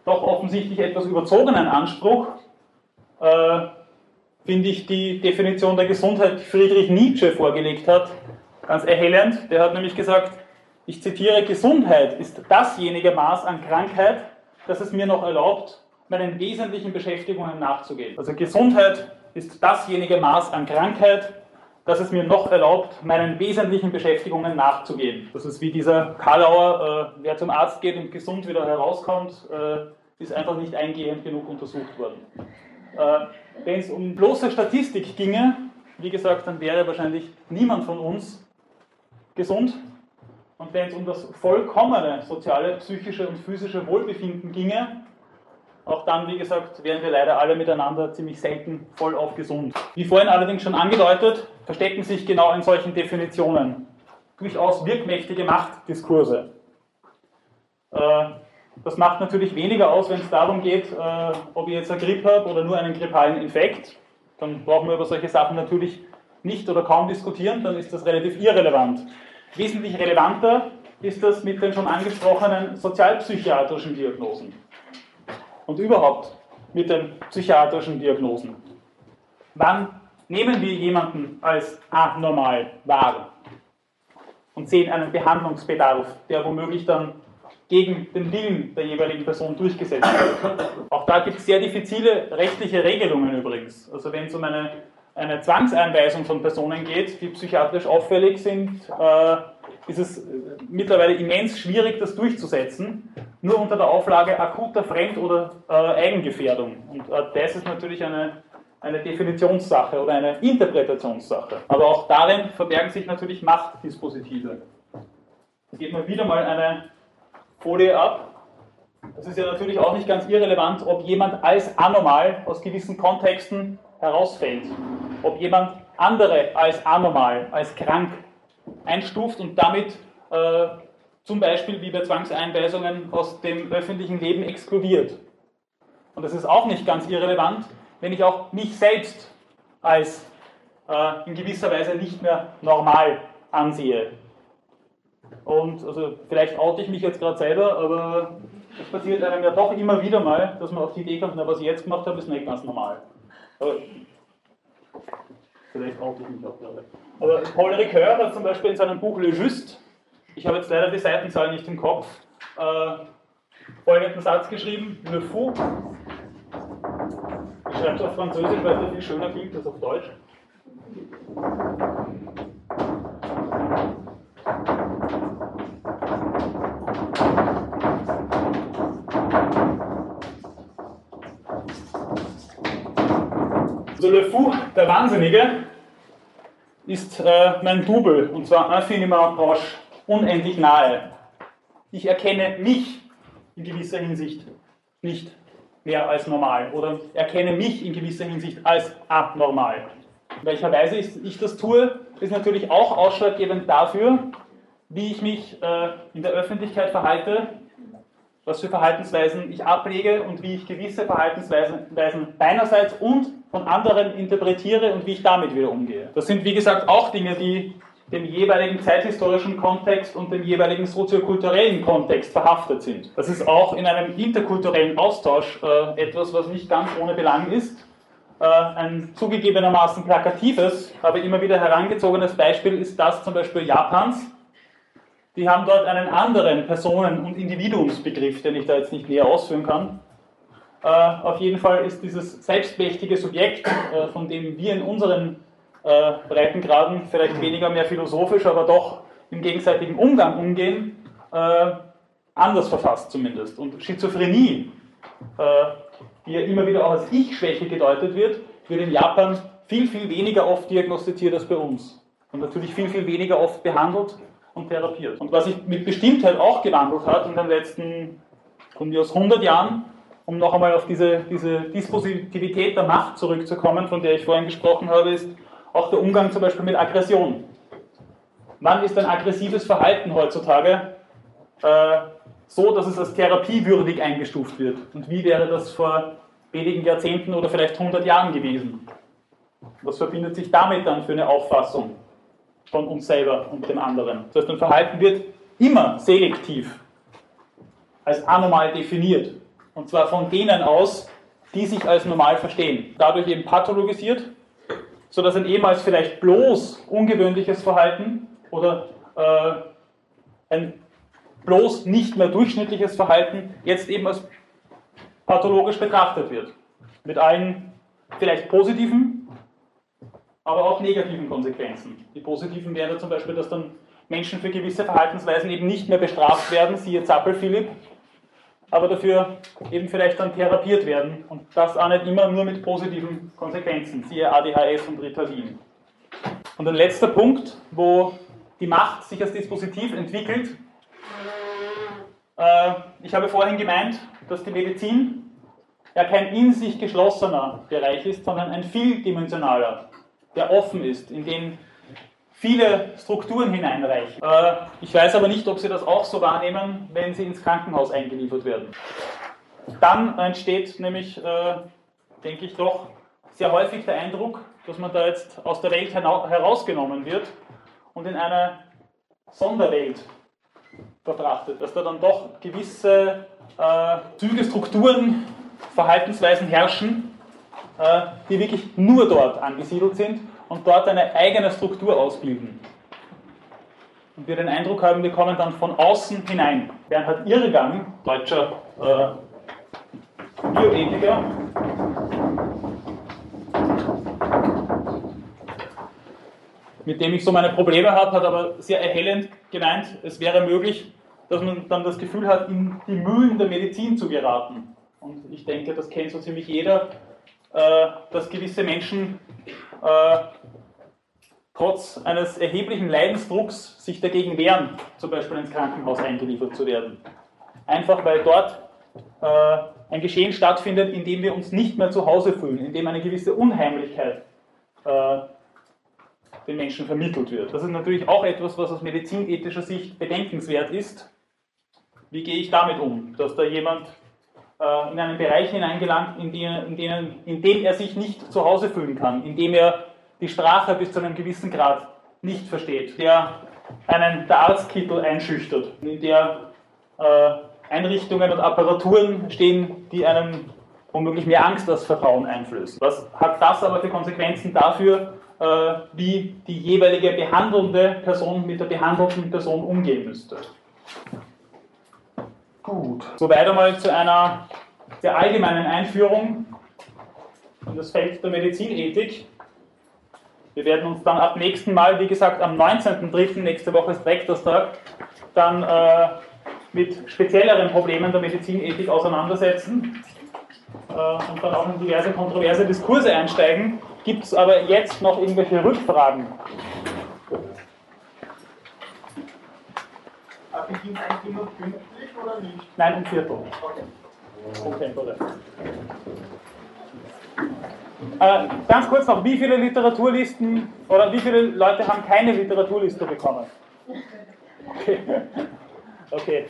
doch offensichtlich etwas überzogenen Anspruch äh, finde ich die Definition der Gesundheit, die Friedrich Nietzsche vorgelegt hat, ganz erhellend. Der hat nämlich gesagt, ich zitiere, Gesundheit ist dasjenige Maß an Krankheit, das es mir noch erlaubt, meinen wesentlichen Beschäftigungen nachzugehen. Also Gesundheit ist dasjenige Maß an Krankheit, das es mir noch erlaubt, meinen wesentlichen Beschäftigungen nachzugehen. Das ist wie dieser Karlauer, äh, wer zum Arzt geht und gesund wieder herauskommt, äh, ist einfach nicht eingehend genug untersucht worden. Äh, Wenn es um bloße Statistik ginge, wie gesagt, dann wäre wahrscheinlich niemand von uns gesund. Und wenn es um das vollkommene soziale, psychische und physische Wohlbefinden ginge, auch dann, wie gesagt, wären wir leider alle miteinander ziemlich selten voll auf gesund. Wie vorhin allerdings schon angedeutet, verstecken sich genau in solchen Definitionen durchaus wirkmächtige Machtdiskurse. Äh, das macht natürlich weniger aus, wenn es darum geht, äh, ob ich jetzt eine Grippe habe oder nur einen grippalen Infekt. Dann brauchen wir über solche Sachen natürlich nicht oder kaum diskutieren, dann ist das relativ irrelevant. Wesentlich relevanter ist das mit den schon angesprochenen sozialpsychiatrischen Diagnosen und überhaupt mit den psychiatrischen Diagnosen. Wann nehmen wir jemanden als anormal wahr und sehen einen Behandlungsbedarf, der womöglich dann gegen den Willen der jeweiligen Person durchgesetzt wird. Auch da gibt es sehr diffizile rechtliche Regelungen übrigens. Also wenn es um eine, eine Zwangseinweisung von Personen geht, die psychiatrisch auffällig sind, äh, ist es mittlerweile immens schwierig, das durchzusetzen, nur unter der Auflage akuter Fremd- oder äh, Eigengefährdung. Und äh, das ist natürlich eine, eine Definitionssache oder eine Interpretationssache. Aber auch darin verbergen sich natürlich Machtdispositive. Es geht mal wieder mal eine Folie ab. Es ist ja natürlich auch nicht ganz irrelevant, ob jemand als anormal aus gewissen Kontexten herausfällt. Ob jemand andere als anormal, als krank einstuft und damit äh, zum Beispiel wie bei Zwangseinweisungen aus dem öffentlichen Leben exkludiert. Und es ist auch nicht ganz irrelevant, wenn ich auch mich selbst als äh, in gewisser Weise nicht mehr normal ansehe. Und also vielleicht oute ich mich jetzt gerade selber, aber es passiert einem ja doch immer wieder mal, dass man auf die Idee kommt, na, was ich jetzt gemacht habe, ist nicht ganz normal. Aber vielleicht oute ich mich auch gerade. Aber Paul Ricoeur hat zum Beispiel in seinem Buch Le Juste, ich habe jetzt leider die Seitenzahl nicht im Kopf, äh, folgenden Satz geschrieben: Le Fou. Ich schreibe es auf Französisch, weil es viel schöner klingt als auf Deutsch. Also Le Fou, der Wahnsinnige, ist äh, mein Double, und zwar infiniment proche, unendlich nahe. Ich erkenne mich in gewisser Hinsicht nicht mehr als normal oder erkenne mich in gewisser Hinsicht als abnormal. In welcher Weise ich das tue, ist natürlich auch ausschlaggebend dafür, wie ich mich äh, in der Öffentlichkeit verhalte, was für Verhaltensweisen ich ablege und wie ich gewisse Verhaltensweisen meinerseits und von anderen interpretiere und wie ich damit wieder umgehe. Das sind, wie gesagt, auch Dinge, die dem jeweiligen zeithistorischen Kontext und dem jeweiligen soziokulturellen Kontext verhaftet sind. Das ist auch in einem interkulturellen Austausch äh, etwas, was nicht ganz ohne Belang ist. Äh, ein zugegebenermaßen plakatives, aber immer wieder herangezogenes Beispiel ist das zum Beispiel Japans. Die haben dort einen anderen Personen- und Individuumsbegriff, den ich da jetzt nicht näher ausführen kann. Äh, auf jeden Fall ist dieses selbstmächtige Subjekt, äh, von dem wir in unseren äh, Breitengraden vielleicht weniger mehr philosophisch, aber doch im gegenseitigen Umgang umgehen, äh, anders verfasst zumindest. Und Schizophrenie, äh, die ja immer wieder auch als Ich-Schwäche gedeutet wird, wird in Japan viel, viel weniger oft diagnostiziert als bei uns. Und natürlich viel, viel weniger oft behandelt und therapiert. Und was sich mit Bestimmtheit auch gewandelt hat in den letzten von mir aus 100 Jahren, um noch einmal auf diese, diese Dispositivität der Macht zurückzukommen, von der ich vorhin gesprochen habe, ist auch der Umgang zum Beispiel mit Aggression. Wann ist ein aggressives Verhalten heutzutage äh, so, dass es als therapiewürdig eingestuft wird? Und wie wäre das vor wenigen Jahrzehnten oder vielleicht 100 Jahren gewesen? Was verbindet sich damit dann für eine Auffassung von uns selber und dem anderen? Das heißt, ein Verhalten wird immer selektiv als anormal definiert. Und zwar von denen aus, die sich als normal verstehen. Dadurch eben pathologisiert sodass ein ehemals vielleicht bloß ungewöhnliches Verhalten oder äh, ein bloß nicht mehr durchschnittliches Verhalten jetzt eben als pathologisch betrachtet wird. Mit allen vielleicht positiven, aber auch negativen Konsequenzen. Die positiven wären zum Beispiel, dass dann Menschen für gewisse Verhaltensweisen eben nicht mehr bestraft werden, siehe Zappel Philipp, aber dafür eben vielleicht dann therapiert werden und das auch nicht immer nur mit positiven Konsequenzen, siehe ADHS und Ritalin. Und ein letzter Punkt, wo die Macht sich als Dispositiv entwickelt. Äh, ich habe vorhin gemeint, dass die Medizin ja kein in sich geschlossener Bereich ist, sondern ein vieldimensionaler, der offen ist, in den viele Strukturen hineinreichen. Äh, ich weiß aber nicht, ob Sie das auch so wahrnehmen, wenn Sie ins Krankenhaus eingeliefert werden. Dann entsteht nämlich, äh, denke ich doch, sehr häufig der Eindruck, dass man da jetzt aus der Welt herausgenommen wird und in eine Sonderwelt betrachtet, dass da dann doch gewisse äh, Züge, Strukturen, Verhaltensweisen herrschen, die wirklich nur dort angesiedelt sind und dort eine eigene Struktur ausbilden. Und wir den Eindruck haben, wir kommen dann von außen hinein. Bernhard Irrgang, deutscher äh, Bioethiker, mit dem ich so meine Probleme habe, hat aber sehr erhellend gemeint, es wäre möglich, dass man dann das Gefühl hat, in die Mühlen der Medizin zu geraten. Und ich denke, das kennt so ziemlich jeder, äh, dass gewisse Menschen äh, trotz eines erheblichen Leidensdrucks sich dagegen wehren, zum Beispiel ins Krankenhaus eingeliefert zu werden. Einfach weil dort äh, ein Geschehen stattfindet, in dem wir uns nicht mehr zu Hause fühlen, in dem eine gewisse Unheimlichkeit den Menschen vermittelt wird. Das ist natürlich auch etwas, was aus medizinethischer Sicht bedenkenswert ist. Wie gehe ich damit um, dass da jemand äh, in einen Bereich hineingelangt, in, den, in, denen, in dem er sich nicht zu Hause fühlen kann, in dem er die Sprache bis zu einem gewissen Grad nicht versteht, der einen der Arztkittel einschüchtert, in der äh, Einrichtungen und Apparaturen stehen, die einem womöglich mehr Angst als Vertrauen einflößen. Was hat das aber für Konsequenzen dafür, äh, wie die jeweilige behandelnde Person mit der behandelten Person umgehen müsste? Gut. Soweit einmal zu einer sehr allgemeinen Einführung in das Feld der Medizinethik. Wir werden uns dann ab nächsten Mal, wie gesagt, am 19.03. nächste Woche ist Rektorstag, dann äh, mit spezielleren Problemen der Medizinethik auseinandersetzen äh, und dann auch in diverse kontroverse Diskurse einsteigen. Gibt es aber jetzt noch irgendwelche Rückfragen? Beginnt eigentlich immer pünktlich oder nicht? Nein, um Viertel. Okay. Contemporary. Äh, ganz kurz noch, wie viele Literaturlisten oder wie viele Leute haben keine Literaturliste bekommen? Okay. okay.